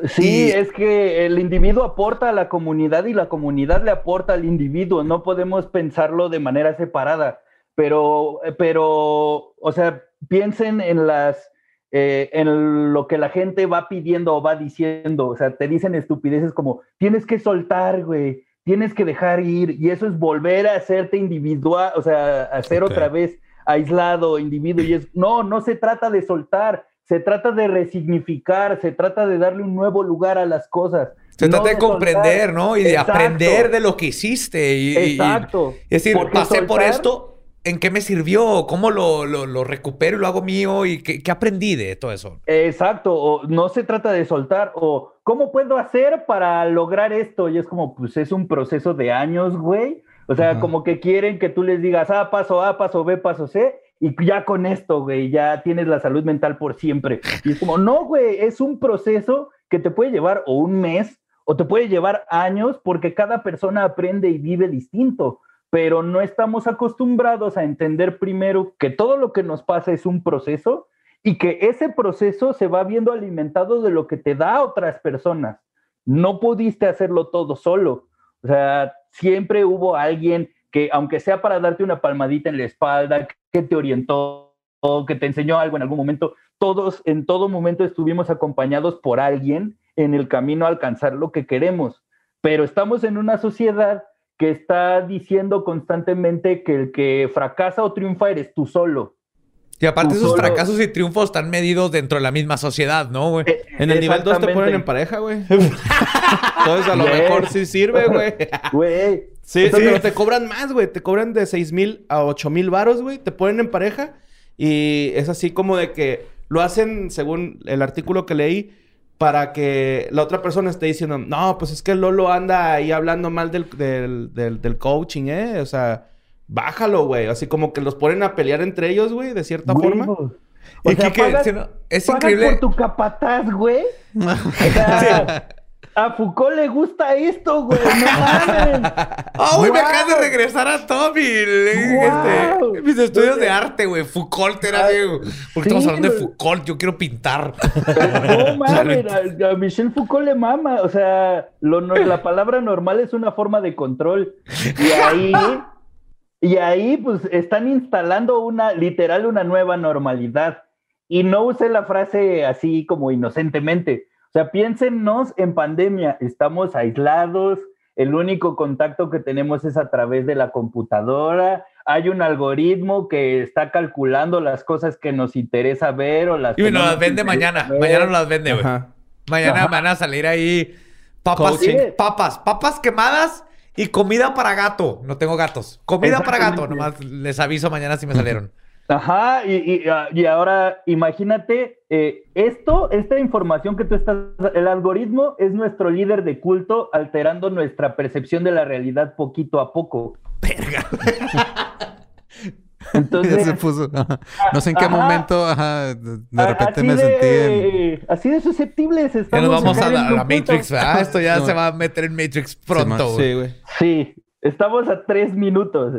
Speaker 5: Sí,
Speaker 1: Y-
Speaker 5: es que el individuo aporta a la comunidad y la comunidad le aporta al individuo. No podemos pensarlo de manera separada. Pero, pero, o sea, piensen en las, eh, en lo que la gente va pidiendo o va diciendo. O sea, te dicen estupideces como tienes que soltar, güey, tienes que dejar ir. Y eso es volver a hacerte individual, o sea, a ser
Speaker 3: Ok.
Speaker 5: otra vez aislado, individuo. Y es, no, no se trata de soltar. Se trata de resignificar, se trata de darle un nuevo lugar a las cosas.
Speaker 1: Se
Speaker 5: no
Speaker 1: trata de comprender,
Speaker 5: soltar.
Speaker 1: ¿no? Y de
Speaker 5: Exacto.
Speaker 1: aprender de lo que hiciste. Y, y- y-
Speaker 5: Exacto.
Speaker 1: es decir,
Speaker 5: Porque
Speaker 1: pasé por esto, ¿en qué me sirvió? ¿Cómo lo, lo- lo recupero y lo hago mío? ¿Y qué, qué aprendí de todo eso?
Speaker 5: Exacto, o no se trata de soltar, o ¿cómo puedo hacer para lograr esto? Y es como, pues es un proceso de años, güey. O sea,
Speaker 2: Ajá.
Speaker 5: como que quieren que tú les digas, ah, paso A, paso B, paso C, y ya con esto, güey, ya tienes la salud mental por siempre. Y es como, no, güey, es un proceso que te puede llevar o un mes o te puede llevar años porque cada persona aprende y vive distinto, pero no estamos acostumbrados a entender primero que todo lo que nos pasa es un proceso y que ese proceso se va viendo alimentado de lo que te da otras personas. No pudiste hacerlo todo solo. O sea, siempre hubo alguien que, aunque sea para darte una palmadita en la espalda, que te orientó, que te enseñó algo en algún momento, todos en todo momento estuvimos acompañados por alguien en el camino a alcanzar lo que queremos. Pero estamos en una sociedad que está diciendo constantemente que el que fracasa o triunfa eres tú solo.
Speaker 1: Y aparte,
Speaker 5: Tú
Speaker 1: esos
Speaker 5: solo-
Speaker 1: fracasos y triunfos están medidos dentro de la misma sociedad, ¿no, güey?
Speaker 5: Eh,
Speaker 2: En el nivel 2 te ponen en pareja, güey. Entonces a lo
Speaker 5: Yes.
Speaker 2: mejor sí sirve, güey.
Speaker 5: Güey,
Speaker 2: Sí,
Speaker 5: Entonces-
Speaker 2: pero te cobran más, güey. Te cobran de 6 mil a 8 mil varos, güey. Te ponen en pareja. Y es así como de que lo hacen, según el artículo que leí, para que la otra persona esté diciendo, no, pues es que Lolo anda ahí hablando mal del, del, del, del coaching, ¿eh? O sea, bájalo, güey. Así como que los ponen a pelear entre ellos, güey, de cierta
Speaker 5: güey,
Speaker 2: forma.
Speaker 5: O
Speaker 1: Y
Speaker 5: sea,
Speaker 1: Quique,
Speaker 5: pagas-
Speaker 1: si no, es
Speaker 5: pagas
Speaker 1: increíble.
Speaker 5: por tu capataz, güey. O sea, a Foucault le gusta esto, güey. No mames.
Speaker 1: ¡Oh, güey! Me acabas de regresar a Tommy. Este, mis estudios de arte, güey. Foucault era
Speaker 5: Ay,
Speaker 1: de... Porque
Speaker 5: sí,
Speaker 1: estamos hablando de
Speaker 5: güey.
Speaker 1: Foucault. Yo quiero pintar.
Speaker 5: No mames, a, a Michel Foucault le mama. O sea, lo no- la palabra normal es una forma de control. Y ahí, y ahí, pues, están instalando una, literal, una nueva normalidad. Y no usé la frase así como inocentemente. O sea, piénsenos en pandemia. Estamos aislados. El único contacto que tenemos es a través de la computadora. Hay un algoritmo que está calculando las cosas que nos interesa ver o las
Speaker 1: Y
Speaker 5: que
Speaker 1: nos
Speaker 5: no
Speaker 1: las vende mañana.
Speaker 5: ver.
Speaker 1: Mañana nos las vende, güey. Mañana
Speaker 5: Ajá.
Speaker 1: van a salir ahí papas, papas, papas quemadas y comida para gato. No tengo gatos. Comida para gato. Nomás les aviso mañana si me salieron.
Speaker 5: Ajá, y, y, ah, y ahora imagínate, eh, esto, esta información que tú estás, el algoritmo es nuestro líder de culto alterando nuestra percepción de la realidad poquito a poco.
Speaker 3: Ya
Speaker 5: Entonces,
Speaker 3: se puso. ajá. No sé en qué
Speaker 5: Ajá.
Speaker 3: momento, ajá, de, de
Speaker 5: a-
Speaker 3: repente me
Speaker 5: de,
Speaker 3: sentí en.
Speaker 5: así de susceptibles
Speaker 1: Ya
Speaker 5: estamos.
Speaker 1: nos vamos a la, a la
Speaker 5: punto.
Speaker 1: Matrix, ¿verdad? Esto ya
Speaker 3: Sí,
Speaker 1: se va a meter en Matrix pronto,
Speaker 3: man.
Speaker 1: güey.
Speaker 2: Sí, güey.
Speaker 5: Sí, estamos a tres minutos.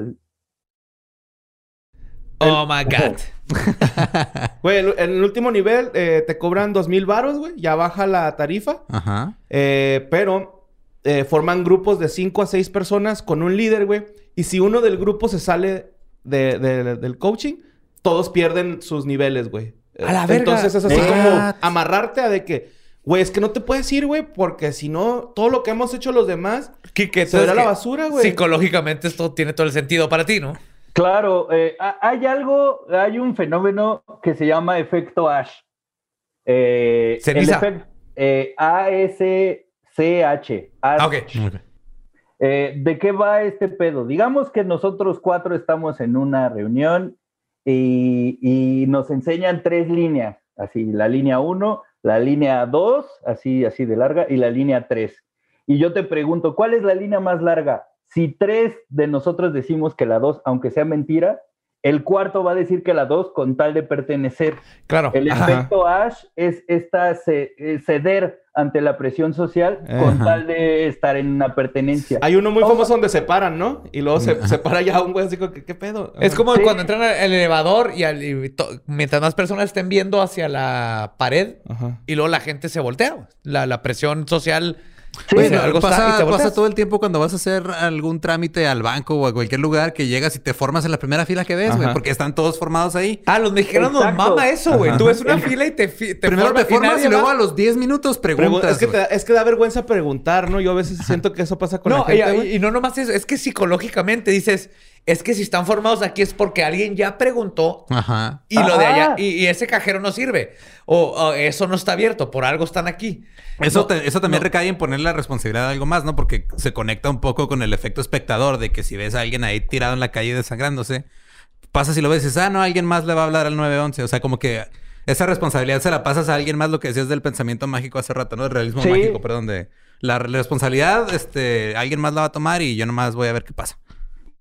Speaker 1: Oh my God.
Speaker 2: Güey, en el último nivel eh, te cobran dos mil varos, güey. Ya baja la tarifa.
Speaker 3: Ajá.
Speaker 2: Eh, pero eh, forman grupos de 5 a 6 personas con un líder, güey. Y si uno del grupo se sale de- de- del coaching, todos pierden sus niveles, güey.
Speaker 1: A la verga.
Speaker 2: Entonces es así
Speaker 3: What?
Speaker 2: como amarrarte a de que, güey, es que no te puedes ir, güey, porque si no, todo lo que hemos hecho los demás
Speaker 1: Que, que
Speaker 2: se verá la basura, güey.
Speaker 1: Psicológicamente esto tiene todo el sentido para ti, ¿no?
Speaker 5: Claro, eh, ha- hay algo, hay un fenómeno que se llama efecto Ash. Eh,
Speaker 1: Ceniza.
Speaker 5: el efecto eh, ASCH.
Speaker 1: Ah.
Speaker 5: Eh, ¿De qué va este pedo? Digamos que nosotros cuatro estamos en una reunión y, y nos enseñan tres líneas, así, la línea 1, la línea 2, así, así de larga, y la línea 3. Y yo te pregunto, ¿cuál es la línea más larga? Si tres de nosotros decimos que la 2, aunque sea mentira, el cuarto va a decir que la 2 con tal de pertenecer.
Speaker 1: Claro.
Speaker 5: El
Speaker 1: Ajá.
Speaker 5: efecto Ash es esta eh, ceder ante la presión social con
Speaker 2: Ajá.
Speaker 5: tal de estar en una pertenencia.
Speaker 2: Hay uno muy
Speaker 5: Oh.
Speaker 2: famoso donde se paran, ¿no? Y luego se, se para ya un güey así como, ¿qué, qué pedo?
Speaker 1: Es como
Speaker 5: Sí.
Speaker 1: cuando entran al elevador y, al- y to- mientras más personas estén viendo hacia la pared
Speaker 2: Ajá.
Speaker 1: y luego la gente se voltea. La, la presión social.
Speaker 5: Sí,
Speaker 3: Bueno,
Speaker 1: algo está
Speaker 3: pasa,
Speaker 1: te
Speaker 3: pasa todo el tiempo cuando vas a hacer algún trámite al banco o a cualquier lugar que llegas y te formas en la primera fila que ves, güey, porque están todos formados ahí.
Speaker 1: Ah, los mexicanos nos mama eso, güey. Tú ves una fila y te, te
Speaker 3: Primero te
Speaker 1: formas y
Speaker 3: formas y luego
Speaker 1: va.
Speaker 3: a los 10 minutos
Speaker 2: Pregun-
Speaker 3: preguntas.
Speaker 2: es, que te es que da vergüenza preguntar, ¿no? Yo a veces siento que eso pasa con
Speaker 1: No,
Speaker 2: la gente,
Speaker 1: y- y, no nomás eso, es que psicológicamente dices, es que si están formados aquí es porque alguien ya preguntó
Speaker 3: Ajá.
Speaker 1: y lo de allá, y, y ese cajero no sirve. O, o eso no está abierto, por algo están aquí.
Speaker 3: Eso,
Speaker 1: No,
Speaker 3: te- eso también
Speaker 1: no.
Speaker 3: recae en poner la responsabilidad de algo más, ¿no? Porque se conecta un poco con el efecto espectador de que si ves a alguien ahí tirado en la calle desangrándose, pasas y lo ves y dices, ah, no, alguien más le va a hablar al 911. O sea, como que esa responsabilidad se la pasas a alguien más, lo que decías del pensamiento mágico hace rato, ¿no? Del realismo
Speaker 5: Sí.
Speaker 3: mágico, perdón, de la responsabilidad, este, alguien más la va a tomar y yo nomás voy a ver qué pasa.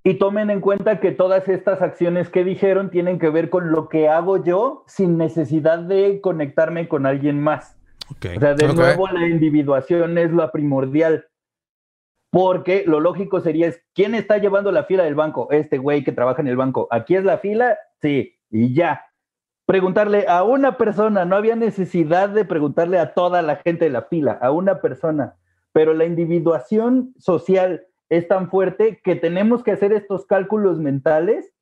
Speaker 5: Y tomen en cuenta que todas estas acciones que dijeron tienen que ver con lo que hago yo sin necesidad de conectarme con alguien más. O sea, de nuevo la individuación es lo primordial. Porque lo lógico sería es, ¿quién está llevando la fila del banco? Este güey que trabaja en el banco. ¿Aquí es la fila? Sí, y ya. Preguntarle a una persona, no había necesidad de preguntarle a toda la gente de la fila, a una persona. Pero la individuación social es tan fuerte que tenemos que hacer estos cálculos mentales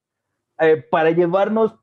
Speaker 5: eh, para llevarnos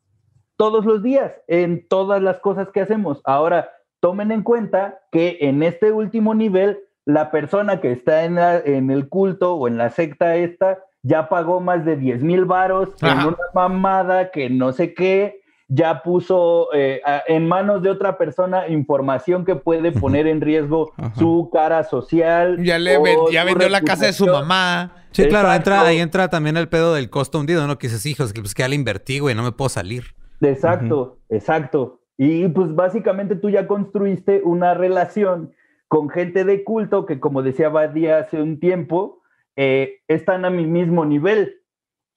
Speaker 5: todos los días en todas las cosas que hacemos. Ahora, tomen en cuenta que en este último nivel, la persona que está en, la- en el culto o en la secta esta ya pagó más de 10 mil varos en una mamada que no sé qué, ya puso eh, a- en manos de otra persona información que puede poner en riesgo
Speaker 2: Ajá.
Speaker 5: su cara social.
Speaker 1: Ya, le ven- ya vendió la casa de su mamá.
Speaker 3: Sí, claro, entra, ahí entra también el pedo del costo hundido, ¿no? Que dices, hijos, que pues que ya le invertí, güey, no me puedo salir.
Speaker 5: Exacto, exacto. Y pues básicamente tú ya construiste una relación con gente de culto que, como decía Badía hace un tiempo, eh, están a mi mismo nivel.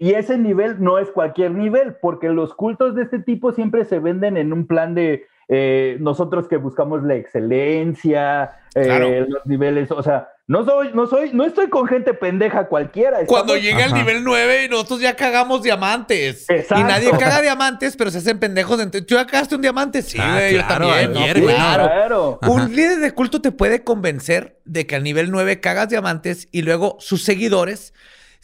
Speaker 5: Y ese nivel no es cualquier nivel, porque los cultos de este tipo siempre se venden en un plan de eh, nosotros que buscamos la excelencia, eh,
Speaker 1: Claro.
Speaker 5: los niveles, o sea, no soy, no soy, no estoy con gente pendeja cualquiera.
Speaker 1: Cuando
Speaker 5: estamos-
Speaker 1: llega el
Speaker 3: Ajá.
Speaker 1: nivel 9 y nosotros ya cagamos diamantes.
Speaker 5: Exacto.
Speaker 1: Y nadie caga diamantes, pero se hacen pendejos. entre- ¿Tú ya cagaste un diamante? Sí,
Speaker 3: Ah,
Speaker 1: güey, yo
Speaker 3: claro,
Speaker 1: también.
Speaker 3: ayer,
Speaker 1: No,
Speaker 3: güey,
Speaker 1: claro.
Speaker 5: claro.
Speaker 1: Un líder de culto te puede convencer de que al nivel 9 cagas diamantes y luego sus seguidores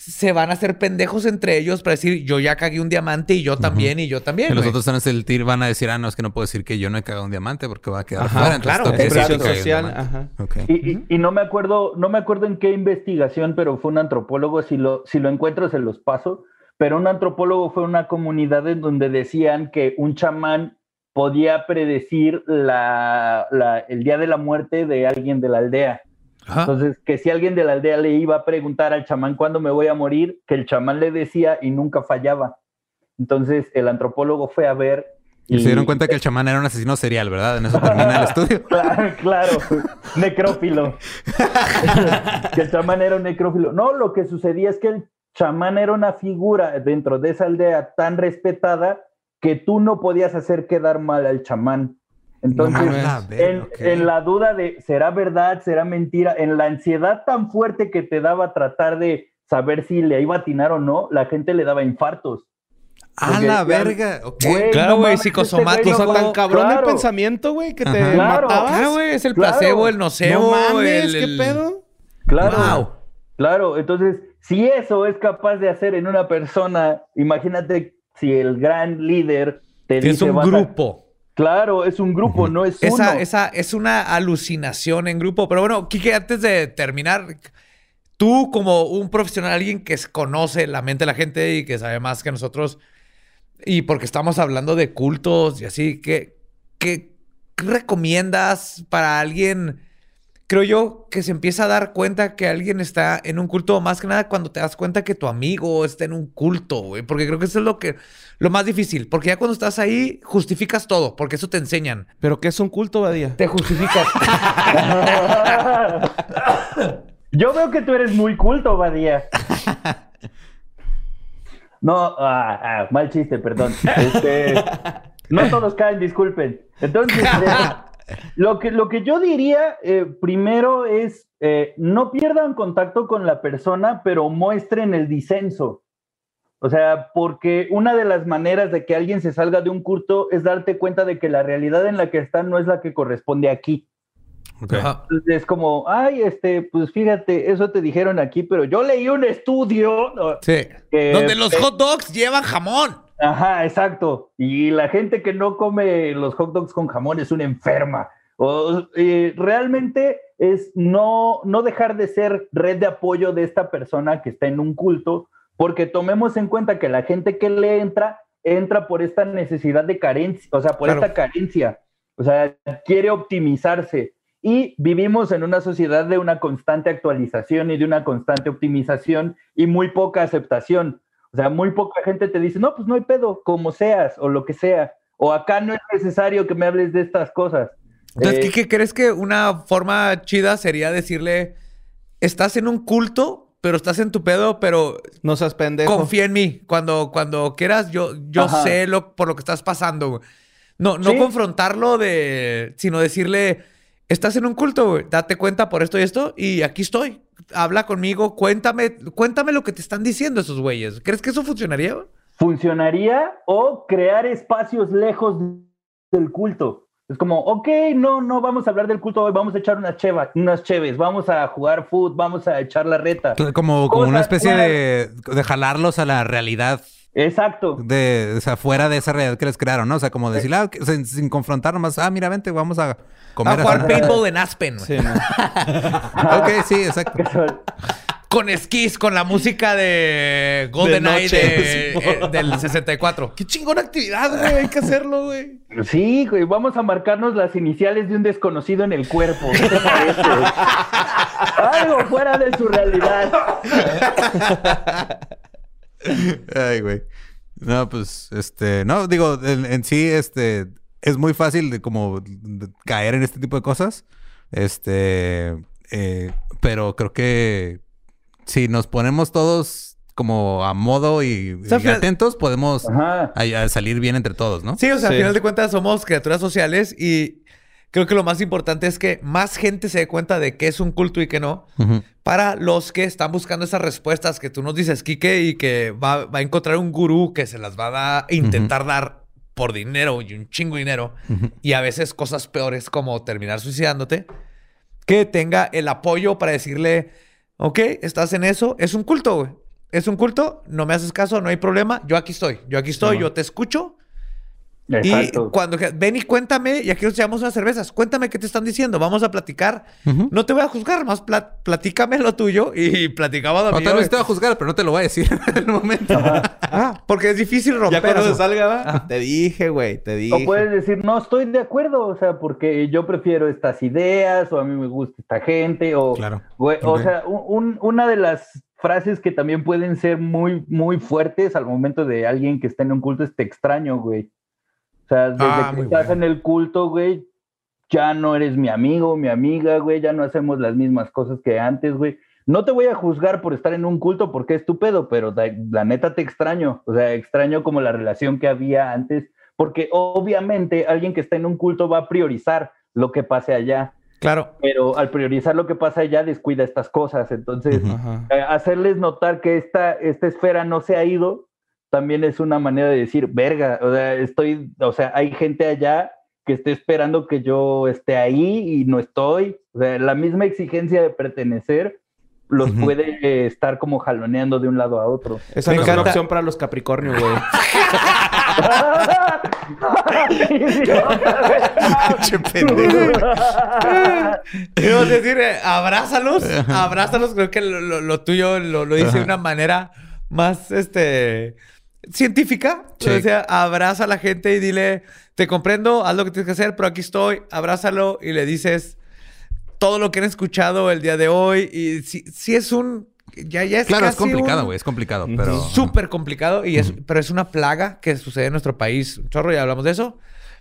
Speaker 1: se van a hacer pendejos entre ellos para decir yo ya cagué un diamante y yo también y yo también.
Speaker 3: Y los
Speaker 1: güey.
Speaker 3: otros están en el tir van a decir, ah, no, es que no puedo decir que yo no he cagado un diamante porque va a quedar
Speaker 2: Ajá,
Speaker 3: fuera. Entonces
Speaker 1: claro, es
Speaker 2: social, ajá.
Speaker 3: Ok.
Speaker 5: Y, y- y no me acuerdo, no me acuerdo en qué investigación, pero fue un antropólogo, si lo, si lo encuentro se los paso, pero un antropólogo fue una comunidad en donde decían que un chamán podía predecir la, la- el día de la muerte de alguien de la aldea.
Speaker 1: Ajá.
Speaker 5: Entonces, que si alguien de la aldea le iba a preguntar al chamán cuándo me voy a morir, que el chamán le decía y nunca fallaba. Entonces, el antropólogo fue a ver.
Speaker 3: Y se dieron cuenta que el chamán era un asesino serial, ¿verdad? En eso termina el estudio.
Speaker 5: Claro, claro, necrófilo. que el chamán era un necrófilo. No, lo que sucedía es que el chamán era una figura dentro de esa aldea tan respetada que tú no podías hacer quedar mal al chamán. Entonces,
Speaker 3: mames. A ver,
Speaker 5: en, la duda de será verdad, será mentira, en la ansiedad tan fuerte que te daba tratar de saber si le iba a atinar o no, la gente le daba infartos.
Speaker 3: A
Speaker 5: Porque,
Speaker 3: la
Speaker 5: claro,
Speaker 3: verga. Ok.
Speaker 5: güey,
Speaker 1: Claro,
Speaker 5: no
Speaker 1: güey, psicosomático.
Speaker 2: O sea,
Speaker 5: este
Speaker 2: tan cabrón el
Speaker 5: claro,
Speaker 2: pensamiento, güey, que te.
Speaker 5: Claro.
Speaker 2: matabas.
Speaker 1: Ah, güey, es el
Speaker 5: Claro.
Speaker 1: placebo, el nocebo.
Speaker 2: no mames,
Speaker 1: el,
Speaker 2: ¿qué pedo?
Speaker 5: Claro.
Speaker 1: Wow.
Speaker 5: Claro, entonces, si eso es capaz de hacer en una persona, imagínate si el gran líder te
Speaker 1: es
Speaker 5: dice...
Speaker 1: un
Speaker 5: "Vas a-". Claro, es un grupo, no es uno.
Speaker 1: Esa, esa es una alucinación en grupo. Pero bueno, Kike, antes de terminar, tú como un profesional, alguien que conoce la mente de la gente y que sabe más que nosotros, y porque estamos hablando de cultos y así, ¿qué, qué recomiendas para alguien? Creo yo que se empieza a dar cuenta que alguien está en un culto, más que nada cuando te das cuenta que tu amigo está en un culto, güey. Porque creo que eso es lo que lo más difícil. Porque ya cuando estás ahí, justificas todo, porque eso te enseñan.
Speaker 2: ¿Pero qué es un culto, Badía?
Speaker 1: Te justificas.
Speaker 5: Yo veo que tú eres muy culto, Badía. No, ah, ah, mal chiste, perdón. Este, no todos caen, disculpen. Entonces, eh, lo, que, lo que yo diría eh, primero es, eh, no pierdan contacto con la persona, pero muestren el disenso. O sea, porque una de las maneras de que alguien se salga de un culto es darte cuenta de que la realidad en la que están no es la que corresponde aquí.
Speaker 3: Ok.
Speaker 1: Ajá.
Speaker 5: Entonces, Es como, ay, este, pues fíjate, eso te dijeron aquí, pero yo leí un estudio.
Speaker 1: Sí.
Speaker 5: Que-
Speaker 1: Donde los
Speaker 5: eh,
Speaker 1: hot dogs llevan jamón.
Speaker 5: Ajá, exacto. Y la gente que no come los hot dogs con jamón es una enferma. O, eh, realmente es no, no dejar de ser red de apoyo de esta persona que está en un culto, porque tomemos en cuenta que la gente que le entra, entra por esta necesidad de carencia, o sea, por
Speaker 1: Claro.
Speaker 5: esta carencia. O sea, quiere optimizarse. Y vivimos en una sociedad de una constante actualización y de una constante optimización y muy poca aceptación. O sea, muy poca gente te dice, no, pues no hay pedo, como seas o lo que sea. O acá no es necesario que me hables de estas cosas.
Speaker 1: Entonces,
Speaker 5: Eh,
Speaker 1: ¿qué, qué crees que una forma chida sería decirle, estás en un culto, pero estás en tu pedo, pero
Speaker 2: No seas pendejo.
Speaker 1: confía en mí. Cuando, cuando quieras, yo, yo
Speaker 5: Ajá.
Speaker 1: sé lo, por lo que estás pasando. No, no
Speaker 5: Sí.
Speaker 1: confrontarlo de, sino decirle, estás en un culto. Date cuenta por esto y esto, y aquí estoy. Habla conmigo, cuéntame, cuéntame lo que te están diciendo esos güeyes. ¿Crees que eso funcionaría?
Speaker 5: funcionaría o crear espacios lejos del culto. Es como, ok, no, no vamos a hablar del culto hoy, vamos a echar unas chevas, unas cheves, vamos a jugar foot, vamos a echar la reta.
Speaker 3: Como, como una especie de, de jalarlos a la realidad
Speaker 5: Exacto.
Speaker 3: de, o sea, fuera de esa realidad que les crearon, ¿no? O sea, como decir, ah, que- sin, sin confrontar nomás, ah, mira, vente, vamos a
Speaker 1: A
Speaker 3: comer.
Speaker 1: jugar
Speaker 3: así".
Speaker 1: paintball en Aspen. güey.
Speaker 2: Sí, no.
Speaker 3: Ok, sí, exacto.
Speaker 1: Con esquís, con la música de GoldenEye de- eh, del 64. Qué chingona actividad, güey. Hay que hacerlo, güey.
Speaker 5: Sí, güey, vamos a marcarnos las iniciales de un desconocido en el cuerpo. ¿Qué te parece? Algo fuera de su realidad.
Speaker 3: Ay, güey. No, pues, este, no, digo, en, en sí, este, es muy fácil de como de caer en este tipo de cosas. Este, eh, pero creo que si nos ponemos todos como a modo y,
Speaker 1: sea,
Speaker 3: atentos, podemos
Speaker 5: Ajá.
Speaker 3: a- a salir bien entre todos, ¿no?
Speaker 1: Sí, o sea,
Speaker 2: Sí.
Speaker 1: al final de cuentas somos criaturas sociales y creo que lo más importante es que más gente se dé cuenta de qué es un culto y qué no. Para los que están buscando esas respuestas que tú nos dices, Quique, y que va, va a encontrar un gurú que se las va a intentar dar por dinero y un chingo de dinero. Y a veces cosas peores como terminar suicidándote. Que tenga el apoyo para decirle, ok, estás en eso, es un culto, güey. Es un culto, no me haces caso, no hay problema, yo aquí estoy, yo aquí estoy, yo te escucho.
Speaker 5: Exacto.
Speaker 1: Y cuando ven y cuéntame, y aquí nos llevamos unas cervezas, cuéntame qué te están diciendo, vamos a platicar. No te voy a juzgar, más pla- platícame lo tuyo y platicamos lo
Speaker 3: O
Speaker 1: mío.
Speaker 3: tal vez te va a juzgar, pero no te lo voy a decir en el momento.
Speaker 1: Ah, porque es difícil romper
Speaker 2: Ya cuando
Speaker 1: eso.
Speaker 2: se salga, va. Te dije, güey, te dije.
Speaker 5: O puedes decir, no estoy de acuerdo, o sea, porque yo prefiero estas ideas, o a mí me gusta esta gente, o,
Speaker 3: Claro.
Speaker 5: güey, o sea, un- un- una de las frases que también pueden ser muy, muy fuertes al momento de alguien que está en un culto es te extraño, güey. O sea, desde
Speaker 1: Ah,
Speaker 5: que estás
Speaker 1: bueno.
Speaker 5: en el culto, güey, ya no eres mi amigo, mi amiga, güey, ya no hacemos las mismas cosas que antes, güey. No te voy a juzgar por estar en un culto porque es tu pedo, pero la, la neta te extraño. O sea, extraño como la relación que había antes, porque obviamente alguien que está en un culto va a priorizar lo que pase allá,
Speaker 1: Claro.
Speaker 5: pero al priorizar lo que pasa allá descuida estas cosas. Entonces, eh, hacerles notar que esta, esta esfera no se ha ido también es una manera de decir, verga, o sea, estoy, o sea, hay gente allá que esté esperando que yo esté ahí y no estoy. O sea, la misma exigencia de pertenecer los puede eh, estar como jaloneando de un lado a otro.
Speaker 2: Esa
Speaker 1: Me
Speaker 2: no es una opción para los Capricornio, güey.
Speaker 3: Che pendejo.
Speaker 1: Quiero decir, eh, abrázalos, abrázalos. Creo que lo, lo- lo tuyo lo, lo dice de una manera más, este, científica.
Speaker 3: Sí.
Speaker 1: O sea, abraza a la gente y dile, te comprendo, haz lo que tienes que hacer, pero aquí estoy, abrázalo y le dices todo lo que han escuchado el día de hoy. Y si, si es un, ya, ya es
Speaker 3: Claro, es
Speaker 1: casi
Speaker 3: complicado,
Speaker 1: un-
Speaker 3: güey. Es complicado, pero...
Speaker 1: Súper complicado, y es, pero es una plaga que sucede en nuestro país. Chorro, ya hablamos de eso.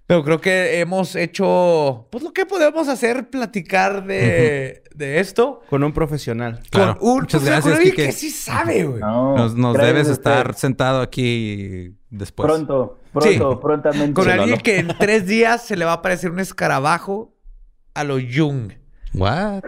Speaker 1: Pero creo que hemos hecho, pues lo que podemos hacer, platicar de, de esto
Speaker 2: Con un profesional.
Speaker 3: Claro.
Speaker 1: con un
Speaker 3: Muchas
Speaker 1: con
Speaker 3: gracias,
Speaker 1: alguien
Speaker 3: Quique.
Speaker 1: que sí sabe, güey.
Speaker 5: No,
Speaker 3: Nos, nos debes
Speaker 5: a
Speaker 3: estar sentado aquí después.
Speaker 5: Pronto,
Speaker 1: Sí.
Speaker 5: pronto, prontamente.
Speaker 1: Con
Speaker 5: Sí,
Speaker 1: alguien que en tres días se le va a aparecer un escarabajo a lo Jung.
Speaker 3: What?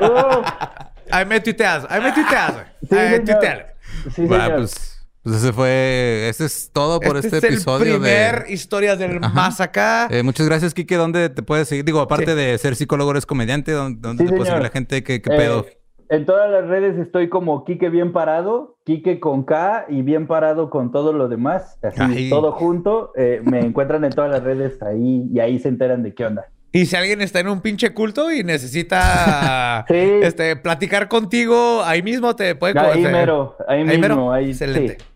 Speaker 5: Oh,
Speaker 1: Ahí me tuiteas, ahí me tuiteas, güey.
Speaker 5: Sí,
Speaker 1: Ahí
Speaker 5: señor.
Speaker 1: tuiteale.
Speaker 5: sí, señor.
Speaker 3: pues, pues ese fue... Ese es todo por este,
Speaker 1: este es
Speaker 3: episodio
Speaker 1: el primer
Speaker 3: de...
Speaker 1: historias del
Speaker 3: Ajá.
Speaker 1: más acá.
Speaker 3: Eh, muchas gracias, Kike. ¿Dónde te puedes seguir? Digo, aparte
Speaker 1: Sí.
Speaker 3: de ser psicólogo, eres comediante. ¿Dónde, dónde
Speaker 5: Sí,
Speaker 3: te puede seguir la gente? ¿Qué, qué
Speaker 5: Eh,
Speaker 3: pedo?
Speaker 5: En todas las redes estoy como Quique bien parado, Quique con K y bien parado con todo lo demás. Así,
Speaker 3: Ay.
Speaker 5: todo junto. Eh, me encuentran en todas las redes ahí y ahí se enteran de qué onda.
Speaker 1: Y si alguien está en un pinche culto y necesita
Speaker 5: Sí.
Speaker 1: este, platicar contigo, ahí mismo te puede...
Speaker 5: Ahí mero, ahí, mismo,
Speaker 1: mero.
Speaker 5: ahí
Speaker 1: Excelente.
Speaker 5: sí.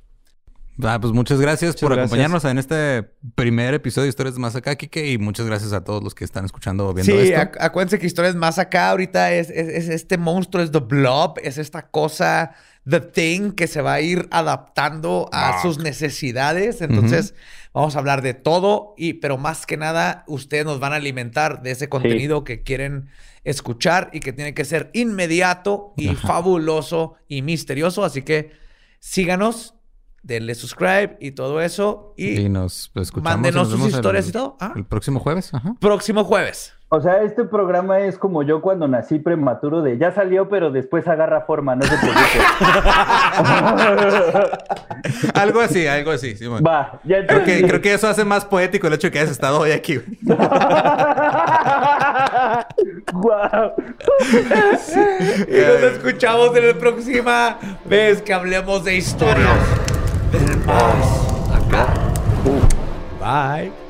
Speaker 3: Ah, pues muchas gracias por
Speaker 2: gracias.
Speaker 3: acompañarnos en este primer episodio de Historias Más Acá, Kike. Y muchas gracias a todos los que están escuchando o viendo
Speaker 1: Sí,
Speaker 3: esto.
Speaker 1: ac- acuérdense que historias más acá ahorita es, es- es este monstruo, es The Blob, es esta cosa, The Thing, que se va a ir adaptando a sus necesidades. Entonces, vamos a hablar de todo, y, pero más que nada, ustedes nos van a alimentar de ese contenido que quieren escuchar y que tiene que ser inmediato y fabuloso y misterioso. Así que síganos, denle subscribe y todo eso. Y,
Speaker 3: Y nos escuchamos. y
Speaker 1: mándenos
Speaker 3: nos
Speaker 1: sus historias
Speaker 3: el-
Speaker 1: y todo. Ah.
Speaker 3: El próximo jueves. Ajá.
Speaker 1: próximo jueves.
Speaker 5: O sea, este programa es como yo cuando nací prematuro de ya salió, pero después agarra forma, no se preocupe.
Speaker 3: algo así, algo así. sí, bueno.
Speaker 5: Va, ya
Speaker 3: Creo que, creo que eso hace más poético el hecho de que hayas estado hoy aquí.
Speaker 5: Guau.
Speaker 1: Y nos escuchamos en la próxima vez que hablemos de historias más acá. Bye.